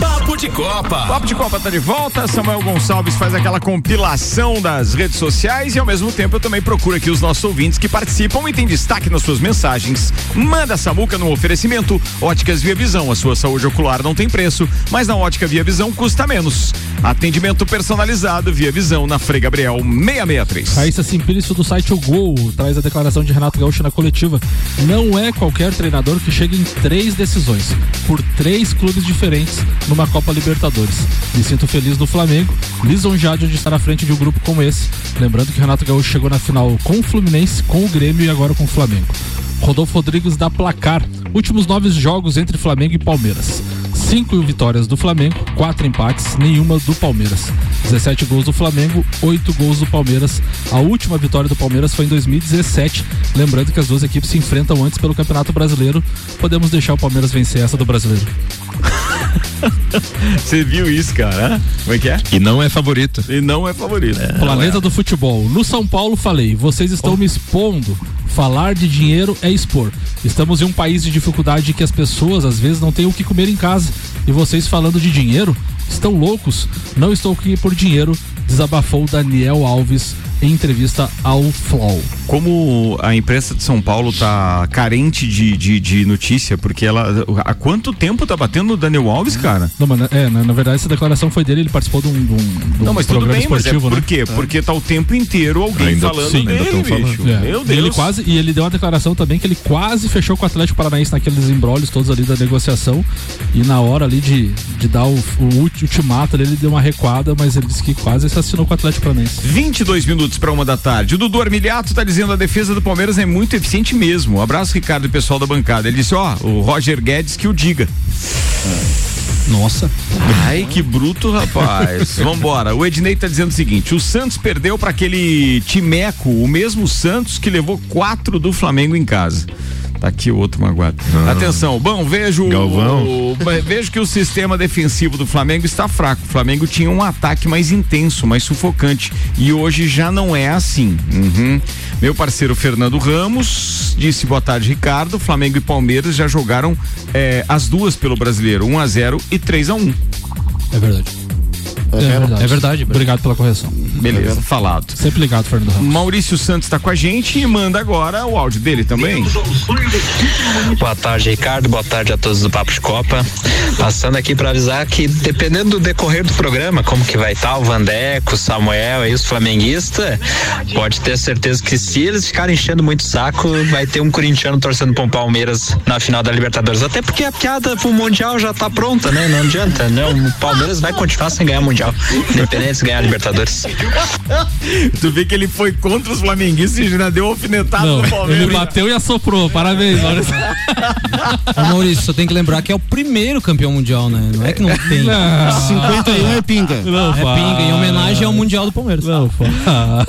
Papo de Copa. Papo de Copa tá de volta. Samuel Gonçalves faz aquela compilação das redes sociais e ao mesmo tempo eu também procuro aqui os nossos ouvintes que participam e tem destaque nas suas mensagens. Manda Samuca no oferecimento. Óticas Via Visão. A sua saúde ocular não tem preço, mas na Ótica Via Visão custa menos. Atendimento personalizado Via Visão na Frei Gabriel 663. Raíssa Simplício do site O Gol traz a declaração de Renato Gaúcho na coletiva. Não é qualquer treinador que chega em três decisões, por três clubes diferentes numa Copa Libertadores. Me sinto feliz no Flamengo, lisonjeado de estar à frente de um grupo como esse. Lembrando que Renato Gaúcho chegou na final com o Fluminense, com o Grêmio e agora com o Flamengo. Rodolfo Rodrigues dá placar. Últimos nove jogos entre Flamengo e Palmeiras. Cinco vitórias do Flamengo, quatro empates, nenhuma do Palmeiras. 17 gols do Flamengo, 8 gols do Palmeiras. A última vitória do Palmeiras foi em 2017. Lembrando que as duas equipes se enfrentam antes pelo Campeonato Brasileiro. Podemos deixar o Palmeiras vencer essa do Brasileiro. Você viu isso, cara? Como é que é? E não é favorito. E não é favorito. Planeta do Futebol. No São Paulo falei, vocês estão me expondo. Falar de dinheiro é expor. Estamos em um país de dificuldade que as pessoas às vezes não têm o que comer em casa. E vocês falando de dinheiro, estão loucos. Não estou aqui por dinheiro, desabafou Daniel Alves em entrevista ao Flow. Como a imprensa de São Paulo tá carente de, de, de notícia, porque ela. Há quanto tempo tá batendo no Daniel Alves, cara? Não, mas, é, na, na verdade essa declaração foi dele, ele participou de um, de um, de um Não, mas tudo programa bem, mas é esportivo, por né? quê? Porque tá o tempo inteiro alguém Ainda- falando sim, dele, ainda bicho. É. Meu E Deus. ele quase e ele deu uma declaração também que ele quase fechou com o Atlético Paranaense naqueles embrólios todos ali da negociação e na hora ali de, de dar o, o ulti- ultimato ali, ele deu uma recuada, mas ele disse que quase se assinou com o Atlético Paranaense. 22 minutos para uma da tarde. O Dudu Armiliato tá dizendo a defesa do Palmeiras é muito eficiente mesmo. Abraço, Ricardo e pessoal da bancada. Ele disse: ó, o Roger Guedes que o diga. Nossa. Ai, que bruto, rapaz. Vambora. O Ednei tá dizendo o seguinte: o Santos perdeu para aquele Timeco, o mesmo Santos que levou quatro do Flamengo em casa. Tá aqui o outro magoado. Atenção, bom, vejo. Galvão. o- vejo que o sistema defensivo do Flamengo está fraco. O Flamengo tinha um ataque mais intenso, mais sufocante. E hoje já não é assim. Uhum. Meu parceiro Fernando Ramos disse boa tarde, Ricardo. Flamengo e Palmeiras já jogaram eh, as duas pelo brasileiro, 1 a 0 e 3 a 1 É verdade. É verdade. É verdade. Obrigado pela correção. Beleza, falado. Sempre ligado, Fernando Ramos. Maurício Santos está com a gente e manda agora o áudio dele também. Boa tarde, Ricardo. Boa tarde a todos do Papo de Copa. Passando aqui para avisar que, dependendo do decorrer do programa, como que vai estar o Vandeco, o Samuel e os flamenguistas, pode ter certeza que se eles ficarem enchendo muito o saco, vai ter um corintiano torcendo para um Palmeiras na final da Libertadores. Até porque a piada pro Mundial já tá pronta, né? Não adianta, né? O Palmeiras vai continuar sem ganhar Mundial, independente se ganhar a Libertadores. tu vê que ele foi contra os flamenguistas e já deu alfinetada Não, no Palmeiras. ele bateu e assoprou. Parabéns, Maurício. Ô, Maurício, só tem que lembrar que é o primeiro campeão mundial, né? Não é que não tem. Não. 51 é pinga. Não, é pinga, em homenagem ao Mundial do Palmeiras. Não,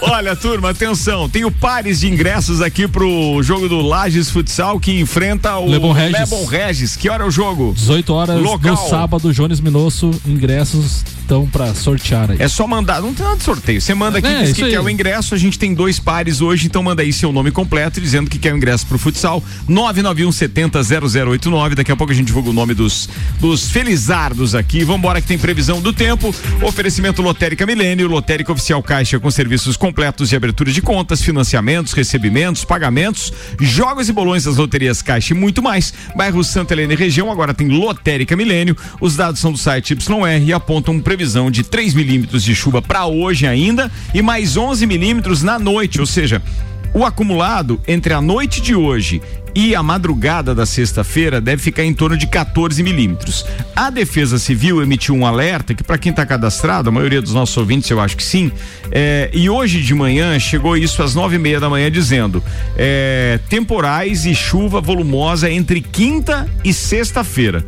Olha, turma, atenção. Tem o pares de ingressos aqui pro jogo do Lages Futsal que enfrenta o Lebon Regis. Lebon Regis. Que hora é o jogo? 18 horas Local. no sábado, Jones Minosso, ingressos então pra sortear aí. É só mandar, não tem nada de sorteio. Você manda aqui, É, diz que aí. quer o ingresso. A gente tem dois pares hoje, então manda aí seu nome completo dizendo que quer o ingresso pro futsal. 991 70 0089. Daqui a pouco a gente divulga o nome dos, dos felizardos aqui. Vambora que tem previsão do tempo. Oferecimento Lotérica Milênio, Lotérica Oficial Caixa com serviços completos de abertura de contas, financiamentos, recebimentos, pagamentos, jogos e bolões das loterias Caixa e muito mais. Bairro Santa Helena e região agora tem Lotérica Milênio. Os dados são do site YR e apontam previsão de 3 milímetros de chuva para hoje ainda e mais 11 milímetros na noite, ou seja, o acumulado entre a noite de hoje e a madrugada da sexta-feira deve ficar em torno de 14 milímetros. A Defesa Civil emitiu um alerta que, para quem está cadastrado, a maioria dos nossos ouvintes eu acho que sim, é, e hoje de manhã chegou isso às nove e meia da manhã dizendo é, temporais e chuva volumosa entre quinta e sexta-feira.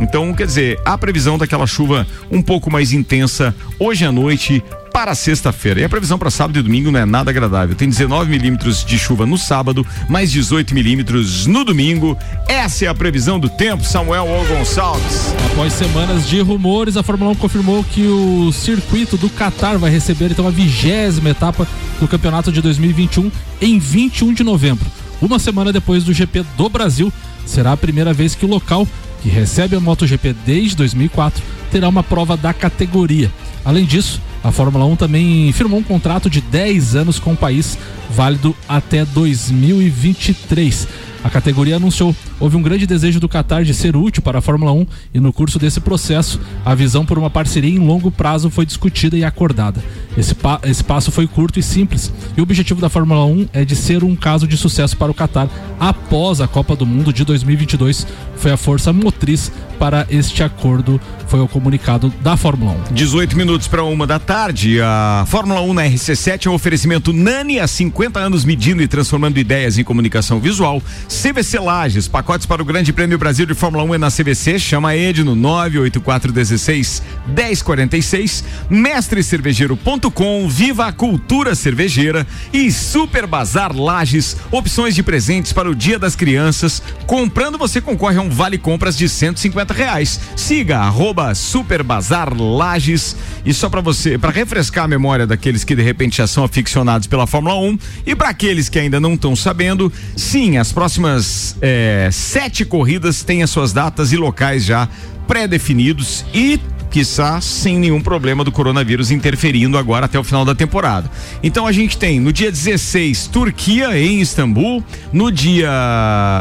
Então, quer dizer, a previsão daquela chuva um pouco mais intensa hoje à noite para sexta-feira. E a previsão para sábado e domingo não é nada agradável. Tem 19 milímetros de chuva no sábado, mais 18 milímetros no domingo. Essa é a previsão do tempo, Samuel O. Gonçalves. Após semanas de rumores, a Fórmula 1 confirmou que o circuito do Qatar vai receber então a vigésima etapa do campeonato de 2021 em 21 de novembro. Uma semana depois do GP do Brasil, será a primeira vez que o local, que recebe a MotoGP desde 2004, terá uma prova da categoria. Além disso, a Fórmula 1 também firmou um contrato de 10 anos com o país, válido até 2023. A categoria anunciou houve um grande desejo do Qatar de ser útil para a Fórmula 1 e no curso desse processo a visão por uma parceria em longo prazo foi discutida e acordada. Esse, pa esse passo foi curto e simples e o objetivo da Fórmula 1 é de ser um caso de sucesso para o Qatar após a Copa do Mundo de 2022. Foi a força motriz para este acordo, foi o comunicado da Fórmula 1. 18 minutos para uma da tarde. A Fórmula 1 na RC7 é um oferecimento Nani há 50 anos medindo e transformando ideias em comunicação visual. CVC Lages, pacotes para o Grande Prêmio Brasil de Fórmula 1 é na CVC. Chama Ed no 98416 1046. Mestrecervejeiro.com, viva a cultura cervejeira e Super Bazar Lages, opções de presentes para o Dia das Crianças. Comprando você concorre a um vale compras de 150 reais. Siga arroba Lages e só para você, para refrescar a memória daqueles que de repente já são aficionados pela Fórmula 1 e para aqueles que ainda não estão sabendo, sim, as próximas eh, sete corridas têm as suas datas e locais já pré-definidos e quiçá sem nenhum problema do coronavírus interferindo agora até o final da temporada. Então a gente tem no dia 16 Turquia em Istambul, no dia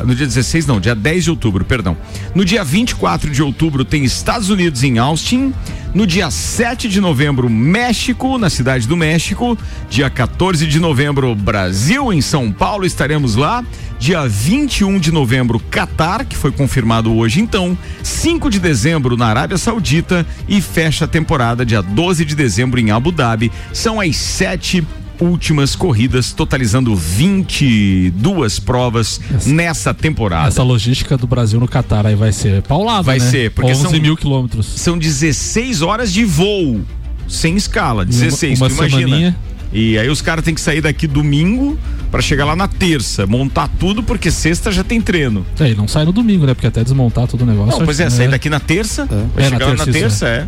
no dia 16 não, dia 10 de outubro, perdão. No dia 24 de outubro tem Estados Unidos em Austin, no dia 7 de novembro México, na cidade do México, dia 14 de novembro Brasil em São Paulo, estaremos lá. Dia 21 de novembro, Catar, que foi confirmado hoje então. 5 de dezembro na Arábia Saudita e fecha a temporada dia 12 de dezembro em Abu Dhabi. São as sete últimas corridas, totalizando 22 provas nessa temporada. Essa logística do Brasil no Qatar aí vai ser paulada, Vai né? ser, porque 11 são mil quilômetros. São 16 horas de voo, sem escala, 16, uma tu imagina. semaninha. E aí os caras têm que sair daqui domingo pra chegar lá na terça, montar tudo porque sexta já tem treino. É, e não sai no domingo, né? Porque até desmontar todo o negócio. Não, pois é, sair daqui na terça, vai É, na chegar lá na terça, isso, terça, é.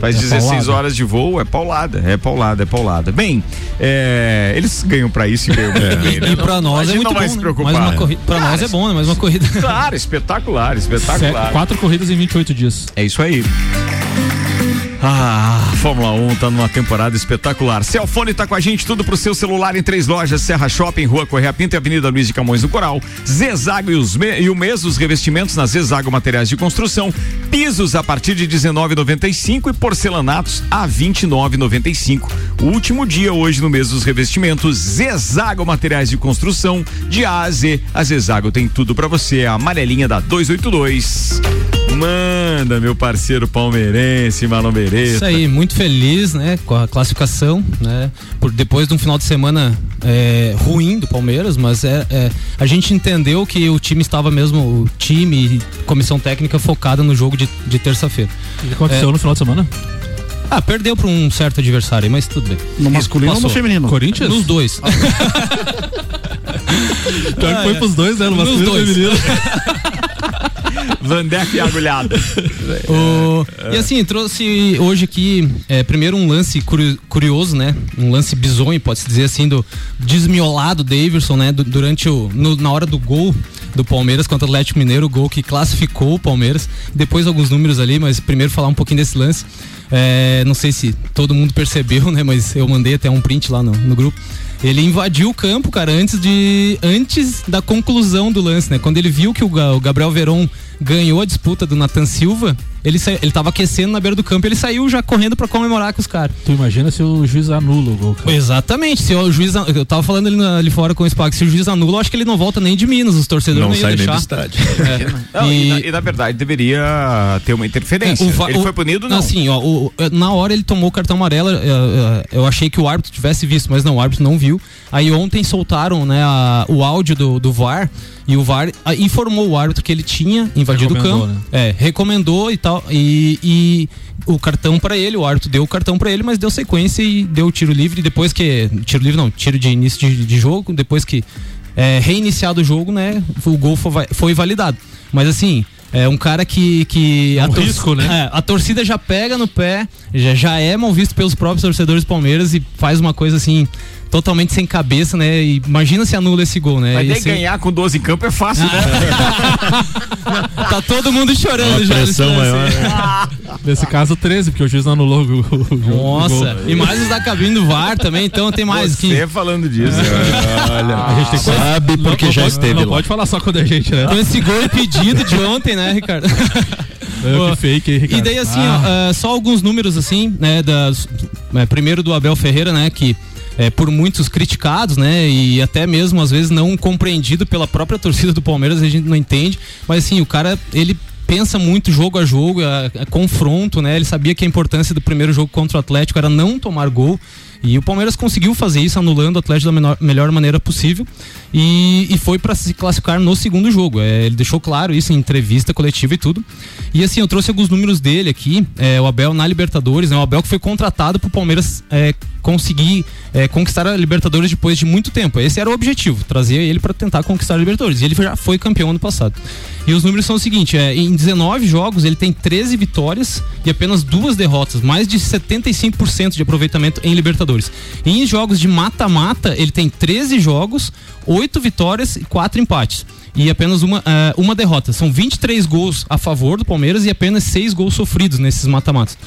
Faz É 16 paulada. horas de voo, é paulada, é paulada, é paulada. Bem, é, eles ganham pra isso e ganham muito bem, né? E pra nós é muito não vai bom, se né? preocupar. Mais uma corrida- pra nós é bom, né? Mais uma corrida. Claro, espetacular, espetacular. Quatro corridas em 28 dias. É isso aí. Ah, Fórmula 1 tá numa temporada espetacular. Celfone tá com a gente, tudo pro seu celular em três lojas: Serra Shopping, Rua Correia Pinto e Avenida Luiz de Camões do Coral. Zezago e, os me- e o mês dos revestimentos na Zezago Materiais de Construção. Pisos a partir de 19,95 e porcelanatos a 29,95. O último dia hoje no mês dos revestimentos. Zezago Materiais de Construção, de A a Z. A Zezago tem tudo pra você. A amarelinha da 282. Manda, meu parceiro palmeirense, Marlon Beretta. Isso aí, muito feliz, né, com a classificação, né, por depois de um final de semana é, ruim do Palmeiras, mas é, é, a gente entendeu que o time estava mesmo, o time e comissão técnica focada no jogo de, de terça-feira. O que aconteceu É, no final de semana? Ah, perdeu para um certo adversário, mas tudo bem. No masculino ou no Passou. feminino? Corinthians? Nos dois. Pior que foi pros dois, né? No masculino e feminino. Vandeck e agulhada. O- E assim, trouxe hoje aqui, é, primeiro um lance curi- curioso, né? Um lance bizonho, pode-se dizer assim, do desmiolado Davidson, né? Du- durante o. no- na hora do gol do Palmeiras contra o Atlético Mineiro, o gol que classificou o Palmeiras. Depois alguns números ali, mas primeiro falar um pouquinho desse lance. É, não sei se todo mundo percebeu, né? Mas eu mandei até um print lá no, no grupo. Ele invadiu o campo, cara, antes de. antes da conclusão do lance, né? Quando ele viu que o Gabriel Veron ganhou a disputa do Nathan Silva, ele, sa... ele tava aquecendo na beira do campo, ele saiu já correndo pra comemorar com os caras. Tu imagina se o juiz anula o gol, cara. Exatamente, se o juiz. Eu tava falando ali, na- ali fora com o Spack, se o juiz anula, eu acho que ele não volta nem de Minas, os torcedores Não não, iam sai nem deixar. do estádio. É. Não, e... E- na, e na verdade deveria ter uma interferência. É, o va- Ele o- foi punido, não? Assim, ó, o- o- na hora ele tomou o cartão amarelo, é, é, eu achei que o árbitro tivesse visto, mas não, o árbitro não viu. Aí ontem soltaram né, a- o áudio do, do VAR e o VAR ah, informou o árbitro que ele tinha invadido o campo. né? É, recomendou e tal. E, e o cartão pra ele, o árbitro deu o cartão pra ele, mas deu sequência e deu o tiro livre. Depois que. Tiro livre não, tiro de início de, de jogo, depois que é, reiniciado o jogo, né? O gol foi, foi validado. Mas assim. É um cara que. que a, um risco, né? é, a torcida já pega no pé, já, já é mal visto pelos próprios torcedores do Palmeiras e faz uma coisa assim, totalmente sem cabeça, né? E imagina se anula esse gol, né? Mas Esse- ganhar com 12 em campo é fácil, né? Tá todo mundo chorando já. pressão maior. Nesse caso, 13, porque o juiz não anulou o, o, o Nossa, gol. e mais os da cabine do VAR também, então tem mais. Você falando disso. Olha, a gente tem que Sabe porque não já pode, esteve Não lá. pode falar só quando a gente, né? Então esse gol impedido de ontem, né, Ricardo? É, que fake, hein, Ricardo? E daí assim, Ah. ó, ah, só alguns números assim, né, das, é, primeiro do Abel Ferreira, né, que é por muitos criticados, né, e até mesmo às vezes não compreendido pela própria torcida do Palmeiras, a gente não entende, mas assim, o cara, ele pensa muito jogo a jogo, a, a confronto, né, ele sabia que a importância do primeiro jogo contra o Atlético era não tomar gol, e o Palmeiras conseguiu fazer isso, anulando o Atlético da menor- melhor maneira possível. E, e foi para se classificar no segundo jogo. É, ele deixou claro isso em entrevista coletiva e tudo. E assim, eu trouxe alguns números dele aqui. É, o Abel na Libertadores, né? O Abel que foi contratado pro Palmeiras é, conseguir é, conquistar a Libertadores depois de muito tempo. Esse era o objetivo, trazer ele para tentar conquistar a Libertadores. E ele já foi campeão ano passado. E os números são o seguinte: é, em 19 jogos ele tem 13 vitórias e apenas duas derrotas, mais de 75% de aproveitamento em Libertadores. E em jogos de mata-mata, ele tem 13 jogos, 8 vitórias e 4 empates. E apenas uma, ah, uma derrota. São 23 gols a favor do Palmeiras e apenas 6 gols sofridos nesses mata-matas.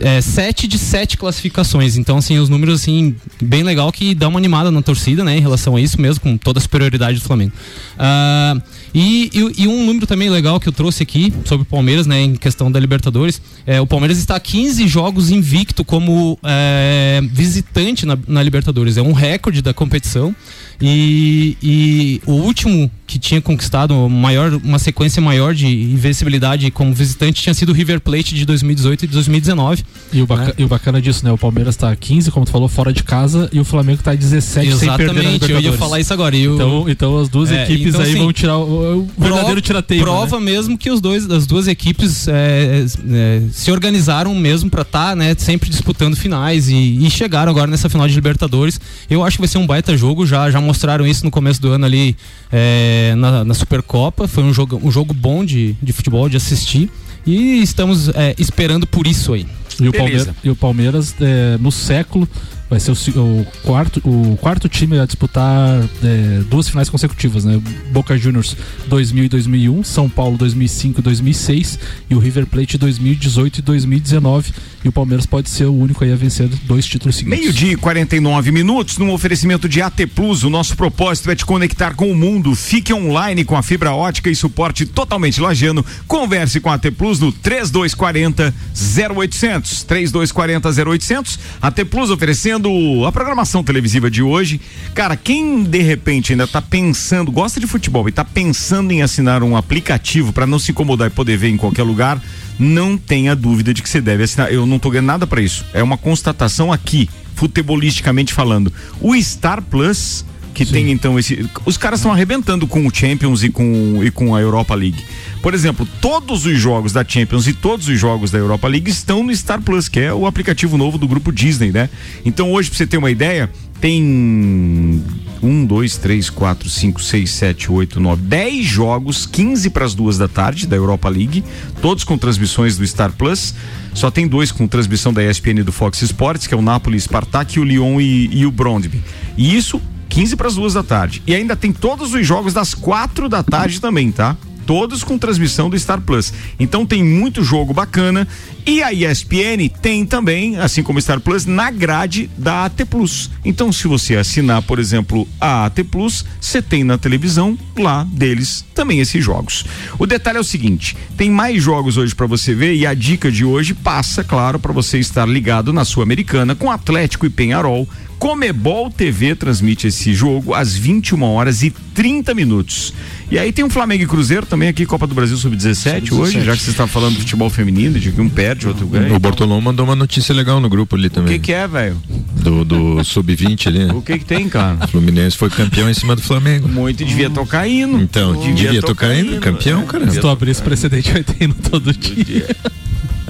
É, 7 de 7 classificações. Então, assim, os números, assim, bem legal que dá uma animada na torcida, né, em relação a isso mesmo, com toda a superioridade do Flamengo. Ah, e, e- e um número também legal que eu trouxe aqui sobre o Palmeiras, né, em questão da Libertadores, é, o Palmeiras está a 15 jogos invicto como é, visitante na, na Libertadores. É um recorde da competição. E, e o último que tinha conquistado maior, uma sequência maior de invencibilidade como visitante tinha sido o River Plate de 2018 e 2019. E o, baca- e o bacana disso, né? O Palmeiras tá 15, como tu falou, fora de casa, e o Flamengo tá 17 sem perder Exatamente, eu ia falar isso agora. Então, então as duas É, equipes então, aí assim, vão tirar o, o verdadeiro Prova- tirateio. Prova mesmo que os dois, as duas equipes é, é, se organizaram mesmo pra estar, né, sempre disputando finais e, e chegaram agora nessa final de Libertadores. Eu acho que vai ser um baita jogo. Já, já mostraram isso no começo do ano ali é, na, na Supercopa. Foi um jogo, um jogo bom de, de futebol, de assistir. E estamos é, esperando por isso aí. E o Palmeiras, e o Palmeiras é, no século vai ser o, o quarto, o quarto time a disputar é, duas finais consecutivas, né? Boca Juniors 2000 e 2001, São Paulo 2005 e 2006 e o River Plate 2018 e 2019. E o Palmeiras pode ser o único a vencer dois títulos seguidos. Meio-dia e 49 minutos, num oferecimento de AT Plus. O nosso propósito é te conectar com o mundo. Fique online com a fibra ótica e suporte totalmente lajano. Converse com a AT Plus no 3240 0800. 3240 0800. AT Plus oferecendo a programação televisiva de hoje. Cara, quem de repente ainda tá pensando, gosta de futebol e tá pensando em assinar um aplicativo para não se incomodar e poder ver em qualquer lugar, não tenha dúvida de que você deve assinar. Eu não tô ganhando nada para isso. É uma constatação aqui, futebolisticamente falando. O Star Plus que tem então esse. Os caras estão arrebentando com o Champions e com, e com a Europa League. Por exemplo, todos os jogos da Champions e todos os jogos da Europa League estão no Star Plus, que é o aplicativo novo do grupo Disney, né? Então hoje, pra você ter uma ideia, tem um, dois, três, quatro, cinco, seis, sete, oito, nove, dez jogos, 15 para as duas da tarde da Europa League, todos com transmissões do Star Plus. Só tem dois com transmissão da ESPN e do Fox Sports, que é o Napoli Spartak, o Lyon e, e o Brondby. E isso 15 para as duas da tarde. E ainda tem todos os jogos das quatro da tarde também, tá? Todos com transmissão do Star Plus. Então tem muito jogo bacana. E a ESPN tem também, assim como o Star Plus, na grade da AT Plus. Então, se você assinar, por exemplo, a AT Plus, você tem na televisão lá deles também esses jogos. O detalhe é o seguinte: tem mais jogos hoje para você ver e a dica de hoje passa, claro, para você estar ligado na Sul-Americana com Atlético e Penharol. Comebol TV transmite esse jogo às 21 horas e 30 minutos. E aí tem um Flamengo e Cruzeiro também aqui, Copa do Brasil Sub-17 Sub-17. hoje, já que você está falando do futebol feminino, de que um perde, outro ganha. O Bortolão mandou uma notícia legal no grupo ali O também. que que é, velho? Do, do Sub-20 ali. O que que tem, cara? O Fluminense foi campeão em cima do Flamengo. Muito devia tocar indo. Então, devia, tocar indo, campeão, cara. Se tu abrir esse precedente, vai ter indo todo dia.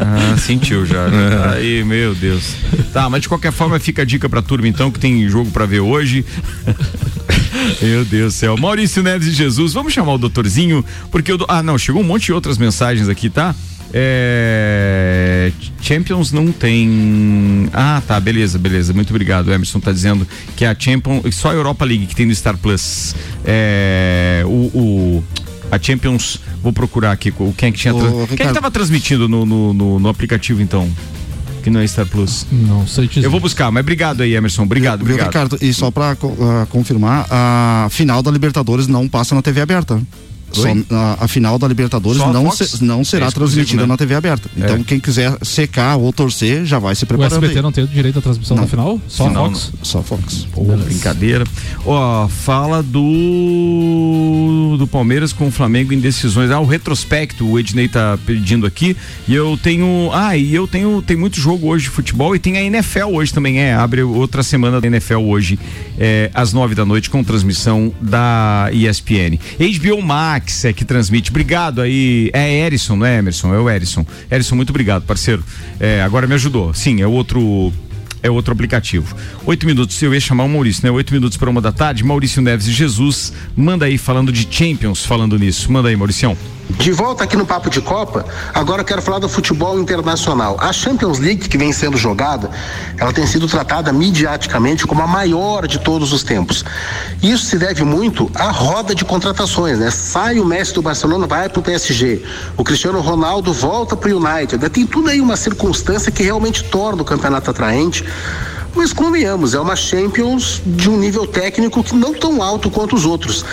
Ah, sentiu já. Aí, meu Deus. Tá, mas de qualquer forma fica a dica pra turma então que tem jogo pra ver hoje. Meu Deus do céu. Maurício Neves de Jesus, vamos chamar o doutorzinho, porque eu. do- Ah, não, chegou um monte de outras mensagens aqui, tá? É, Champions não tem. Ah, tá, beleza, beleza. Muito obrigado. O Emerson tá dizendo que a Champions. Só a Europa League que tem no Star Plus. É, o, o- a Champions. Vou procurar aqui quem é que tinha. Ô, trans- Quem é que Ricardo. tava transmitindo no, no, no- no aplicativo então? Que não é Star Plus. Não sei dizer. Eu vou buscar, mas obrigado aí, Emerson. Obrigado, obrigado. Ricardo? E só pra co- ah, confirmar, a final da Libertadores não passa na TV aberta. Só, a, a final da Libertadores não, se- não será É transmitida né? na TV aberta. Então, É. quem quiser secar ou torcer, já vai se O preparando. SBT aí. não tem o direito à transmissão Não. da final? Só Final, Fox? Só Fox. Pô, brincadeira. Ó, fala do do Palmeiras com o Flamengo em decisões. Ah, o retrospecto, o Ednei tá pedindo aqui. E eu tenho, ah, e eu tenho tem muito jogo hoje de futebol e tem a NFL hoje também, é, abre outra semana da NFL hoje, é, às nove da noite com transmissão da ESPN. HBO Max é que transmite. Obrigado aí. É Erison, não é Emerson? É o Erison. Erison, muito obrigado, parceiro. É, agora me ajudou. Sim, é outro é outro aplicativo. Oito minutos, eu ia chamar o Maurício, né? Oito minutos para uma da tarde. Maurício Neves e Jesus, manda aí falando de Champions, falando nisso. Manda aí, Mauricião. De volta aqui no Papo de Copa, agora eu quero falar do futebol internacional. A Champions League que vem sendo jogada, ela tem sido tratada midiaticamente como a maior de todos os tempos. Isso se deve muito à roda de contratações, né? Sai o Messi do Barcelona, vai pro PSG. O Cristiano Ronaldo volta pro United. Tem tudo aí uma circunstância que realmente torna o campeonato atraente. Mas convenhamos, é uma Champions de um nível técnico que não tão alto quanto os outros.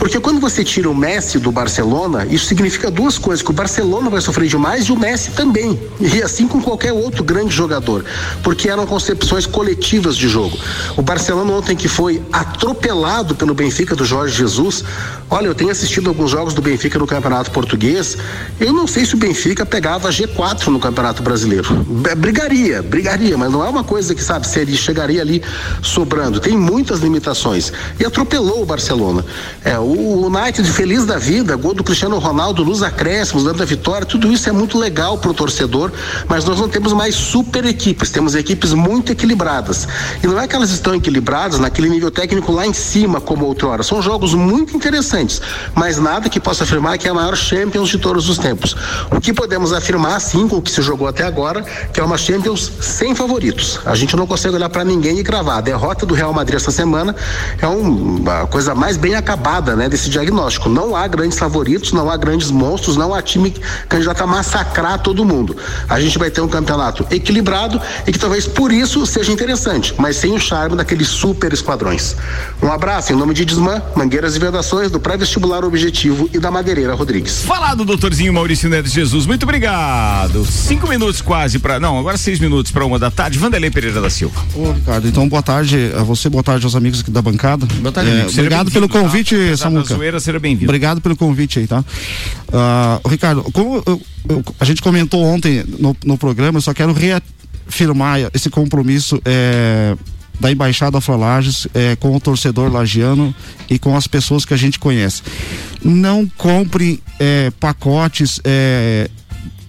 Porque quando você tira o Messi do Barcelona, isso significa duas coisas: que o Barcelona vai sofrer demais e o Messi também. E assim com qualquer outro grande jogador. Porque eram concepções coletivas de jogo. O Barcelona ontem que foi atropelado pelo Benfica do Jorge Jesus. Olha, eu tenho assistido alguns jogos do Benfica no Campeonato Português. Eu não sei se o Benfica pegava G4 no Campeonato Brasileiro. Brigaria, brigaria, mas não é uma coisa que, sabe, seria, chegaria ali sobrando. Tem muitas limitações. E atropelou o Barcelona. É, United feliz da vida, gol do Cristiano Ronaldo nos acréscimos, dando a vitória, tudo isso é muito legal pro torcedor, mas nós não temos mais super equipes, temos equipes muito equilibradas. E não é que elas estão equilibradas naquele nível técnico lá em cima, como outrora. São jogos muito interessantes, mas nada que possa afirmar que é a maior Champions de todos os tempos. O que podemos afirmar, sim, com o que se jogou até agora, que é uma Champions sem favoritos. A gente não consegue olhar para ninguém e cravar. A derrota do Real Madrid essa semana é um- uma coisa mais bem acabada, né, desse diagnóstico. Não há grandes favoritos, não há grandes monstros, não há time candidato a massacrar todo mundo. A gente vai ter um campeonato equilibrado e que talvez por isso seja interessante, mas sem o charme daqueles super esquadrões. Um abraço em nome de Desmã, Mangueiras e Vedações, do Pré-Vestibular Objetivo e da Madeireira Rodrigues. Falado, doutorzinho Maurício Neves Jesus, muito obrigado. Cinco minutos quase para, não, agora seis minutos para uma da tarde. Vanderlei Pereira da Silva. Ô, Ricardo, então boa tarde a você, boa tarde aos amigos aqui da bancada. Boa tarde, É, obrigado pelo convite, tá? Da Samuca. zoeira, seja bem-vindo. Obrigado pelo convite aí, tá? Ah, Ricardo, como eu- eu- a gente comentou ontem no, no programa, eu só quero reafirmar esse compromisso é, da Embaixada Flalages é, com o torcedor lagiano e com as pessoas que a gente conhece. Não compre é, pacotes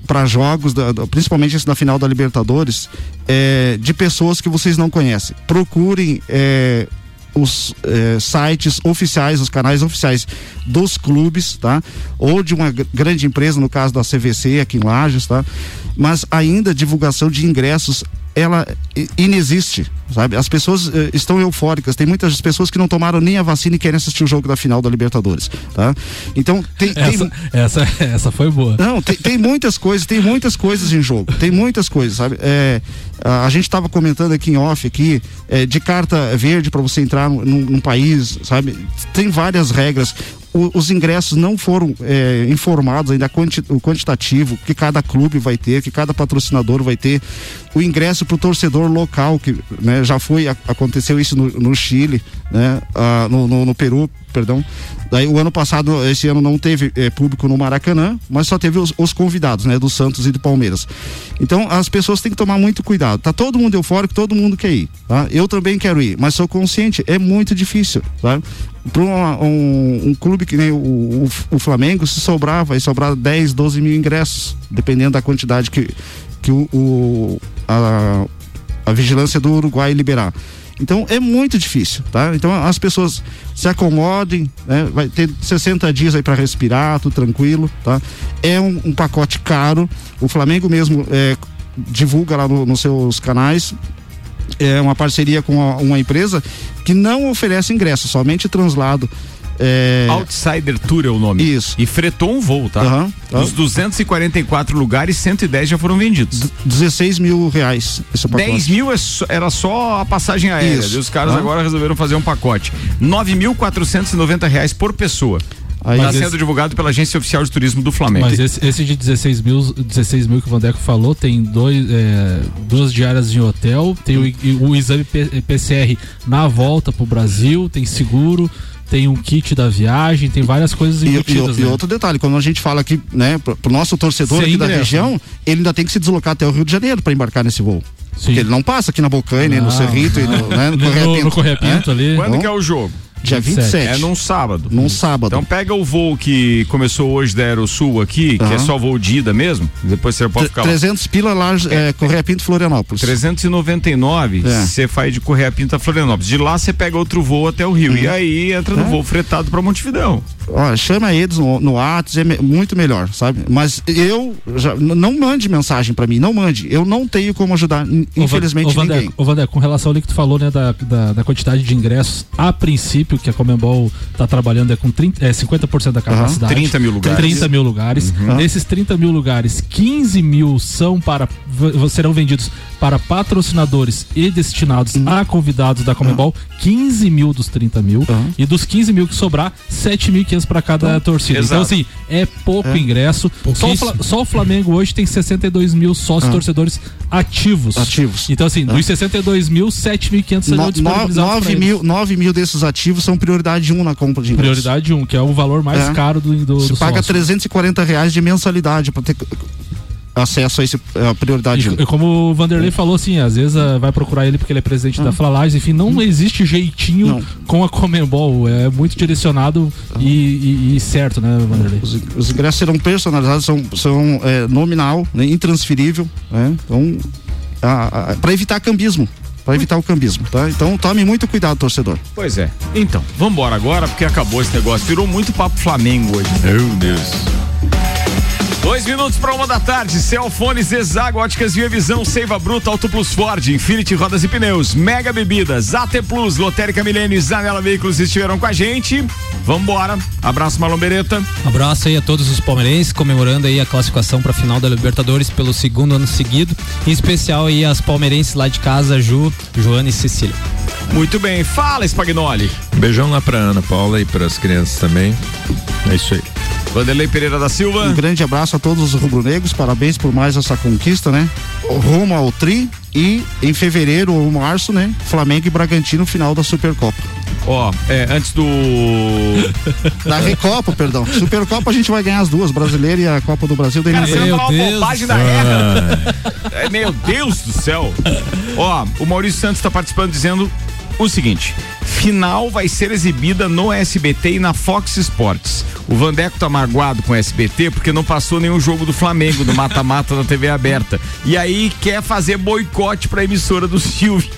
para jogos, da- da- principalmente esse da final da Libertadores, é, de pessoas que vocês não conhecem. Procurem é, os eh, sites oficiais, os canais oficiais dos clubes, tá? Ou de uma gr- grande empresa, no caso da CVC aqui em Lages, tá? Mas ainda divulgação de ingressos ela inexiste, sabe? As pessoas eh, estão eufóricas. Tem muitas pessoas que não tomaram nem a vacina e querem assistir o jogo da final da Libertadores, tá? Então tem, tem Essa, essa, essa foi boa. não, tem, tem muitas coisas, tem muitas coisas em jogo. Tem muitas coisas, sabe? É, a, a gente estava comentando aqui em off aqui, é, de carta verde para você entrar num, num país, sabe? Tem várias regras. O- os ingressos não foram é, informados ainda quanti, o quantitativo que cada clube vai ter, que cada patrocinador vai ter. O ingresso para o torcedor local, que né, já foi, a- aconteceu isso no, no Chile, né, ah, no, no- no Peru, perdão. Daí o ano passado, esse ano não teve eh, público no Maracanã, mas só teve os, os convidados, né, do Santos e do Palmeiras. Então as pessoas têm que tomar muito cuidado. Tá todo mundo eufórico, todo mundo quer ir, tá? Eu também quero ir, mas sou consciente, é muito difícil, tá? Para um, um clube que nem o, o, o Flamengo, se sobrar, vai sobrar 10, 12 mil ingressos, dependendo da quantidade que, que o, o- a, a vigilância do Uruguai liberar. Então é muito difícil, tá? Então as pessoas se acomodem, né? Vai ter 60 dias aí para respirar, tudo tranquilo, tá? É um, um pacote caro. O Flamengo mesmo é, divulga lá no- nos seus canais. É uma parceria com a- uma empresa que não oferece ingresso, somente translado. É... Outsider Tour é o nome. Isso. E fretou um voo, tá? Aham, tá. Dos 244 lugares, 110 já foram vendidos. 16 mil reais esse pacote. 10 mil é só- era só a passagem aérea. Isso. E os caras Ah. agora resolveram fazer um pacote. 9.490 reais por pessoa. Aí- Está sendo esse- divulgado pela Agência Oficial de Turismo do Flamengo. Mas esse, esse de 16 mil, 16 mil que o Vandeco falou tem dois, é, duas diárias em hotel, tem o, e- o exame P- PCR na volta pro Brasil, tem seguro, tem um kit da viagem, tem várias coisas E, e- embutidas. e né? outro detalhe, quando a gente fala aqui, né, pro, pro nosso torcedor Sem aqui da ingresso, região, né? ele ainda tem que se deslocar até o Rio de Janeiro para embarcar nesse voo. Porque ele não passa aqui na Bocaine, no Não. Cerrito e no, né, no, No- Correia no Pinto, Correia Pinto né? ali. Quando Então, que é o jogo? Dia 27. É num sábado. Num sábado. Então pega o voo que começou hoje da Aerosul aqui, que é só voo de ida mesmo. Depois você pode ficar lá. 300 pila lá, é, Correia Pinto, Florianópolis. 399, É. você faz de Correia Pinta a Florianópolis. De lá você pega outro voo até o Rio. E aí entra no É. voo fretado pra Montevidéu. Ó, chama eles no, no Whats, é me- muito melhor, sabe? Mas eu já, não mande mensagem para mim, não mande. Eu não tenho como ajudar, infelizmente, ô, ninguém. ô, Vandeco, com relação ali que tu falou, né, da, da, da quantidade de ingressos, a princípio, que a Comembol tá trabalhando é com 30, é 50% da capacidade. 30 mil lugares. 30 mil lugares. Uhum. Desses 30 mil lugares, 15 mil são para, serão vendidos para patrocinadores e destinados Uhum. a convidados da Comembol, 15 mil dos 30 mil. E dos 15 mil que sobrar, 7.500 para cada torcida. Então, exato. assim, é pouco É. ingresso. Só o, só o Flamengo hoje tem 62 mil sócios Ah. torcedores ativos. Ativos. Então, assim, dos 62 mil, 7.500 serão disponibilizados no, pra 9, eles. mil, 9 mil desses ativos são prioridade 1 na compra de ingressos. Prioridade 1, que é o valor mais É. caro do, do, Você do paga sócio. 340 reais de mensalidade para ter acesso a esse a prioridade 1. E, como o Vanderlei falou, assim, às vezes ah, vai procurar ele porque ele é presidente Ah. da Flalages, enfim, não existe jeitinho com a Comembol, é muito direcionado e, e- e certo, né, Vanderlei? Os, os ingressos serão personalizados, são, são é, nominal, né, intransferível, né? Então, para evitar cambismo, para evitar o cambismo, tá? Então, tome muito cuidado, torcedor. Pois é. Então, vambora agora, porque acabou esse negócio. Virou muito papo Flamengo hoje. Meu Deus. Dois minutos para uma da tarde. Celfone, Zezago, Óticas Via Visão, Seiva Bruta, Auto Plus Ford, Infinity Rodas e Pneus, Mega Bebidas, AT Plus, Lotérica Milênio e Zanela Veículos estiveram com a gente. Vambora. Abraço, Malombereta. Abraço aí a todos os palmeirenses comemorando aí a classificação para a final da Libertadores pelo segundo ano seguido. Em especial aí as palmeirenses lá de casa, Ju, Joana e Cecília. Muito bem. Fala, Spagnoli. Beijão lá pra Ana Paula e pras crianças também. É isso aí. Vanderlei Pereira da Silva. Um grande abraço a todos os rubro-negros, parabéns por mais essa conquista, né? Rumo ao Tri e em fevereiro ou março, né? Flamengo e Bragantino, final da Supercopa. Ó, é, antes do. Da Recopa, perdão. Supercopa a gente vai ganhar as duas, brasileira e a Copa do Brasil da Cara, você vai falar uma bobagem da guerra. É, meu Deus do céu. Ó, o Maurício Santos está participando dizendo o seguinte: final vai ser exibida no SBT e na Fox Sports. O Vandeco tá magoado com o SBT porque não passou nenhum jogo do Flamengo no mata-mata da TV aberta. E aí quer fazer boicote pra emissora do Silvio.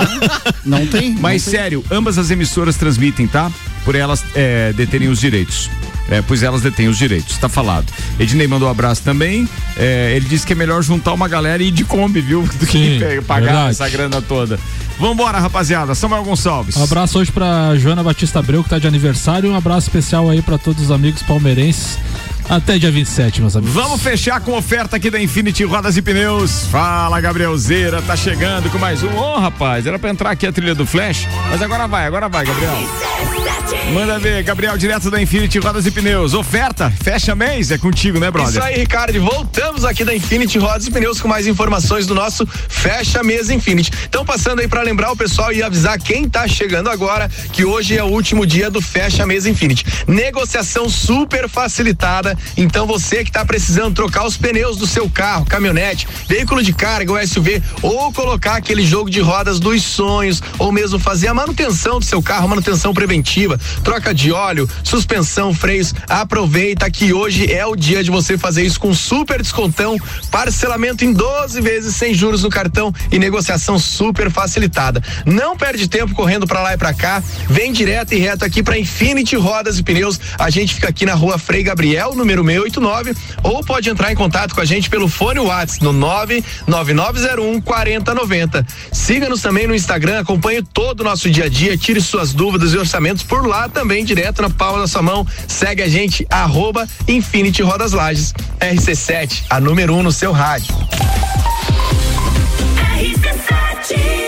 Não tem. Mas não tem. sério, ambas as emissoras transmitem, tá? Por elas é, deterem os direitos. É, pois elas detêm os direitos, tá falado. Ednei mandou um abraço também. É, ele disse que é melhor juntar uma galera e ir de Kombi, viu? Do que Sim, pe- pagar verdade. essa grana toda. Vambora, rapaziada. Samuel Gonçalves. Um abraço hoje pra Joana Batista Abreu, que tá de aniversário, e um abraço especial aí pra todos os amigos palmeirenses. Até dia 27, meus amigos. Vamos fechar com oferta aqui da Infinity Rodas e Pneus. Fala, Gabrielzeira, tá chegando com mais um. Ô, rapaz, era pra entrar aqui a trilha do Flash, mas agora vai, agora vai, Gabriel. Manda ver, Gabriel, direto da Infinity Rodas e Pneus. Oferta, fecha mês, é contigo, né, brother? Isso aí, Ricardo. Voltamos aqui da Infinity Rodas e Pneus com mais informações do nosso Fecha Mesa Infinity. Então, passando aí para lembrar o pessoal e avisar quem tá chegando agora que hoje é o último dia do Fecha Mesa Infinity. Negociação super facilitada. Então, você que tá precisando trocar os pneus do seu carro, caminhonete, veículo de carga, ou SUV, ou colocar aquele jogo de rodas dos sonhos, ou mesmo fazer a manutenção do seu carro, manutenção preventiva, troca de óleo, suspensão, freios, aproveita que hoje é o dia de você fazer isso com super descontão, parcelamento em 12 vezes sem juros no cartão e negociação super facilitada. Não perde tempo correndo pra lá e pra cá, vem direto e reto aqui pra Infinity Rodas e Pneus. A gente fica aqui na rua Frei Gabriel, número 689, ou pode entrar em contato com a gente pelo fone WhatsApp no 99901 4090. Siga-nos também no Instagram, acompanhe todo o nosso dia a dia, tire suas dúvidas e orçamentos lá também, direto na palma da sua mão. Segue a gente, arroba Infinity Rodas Lages. RC7, a número 1 um no seu rádio. RC7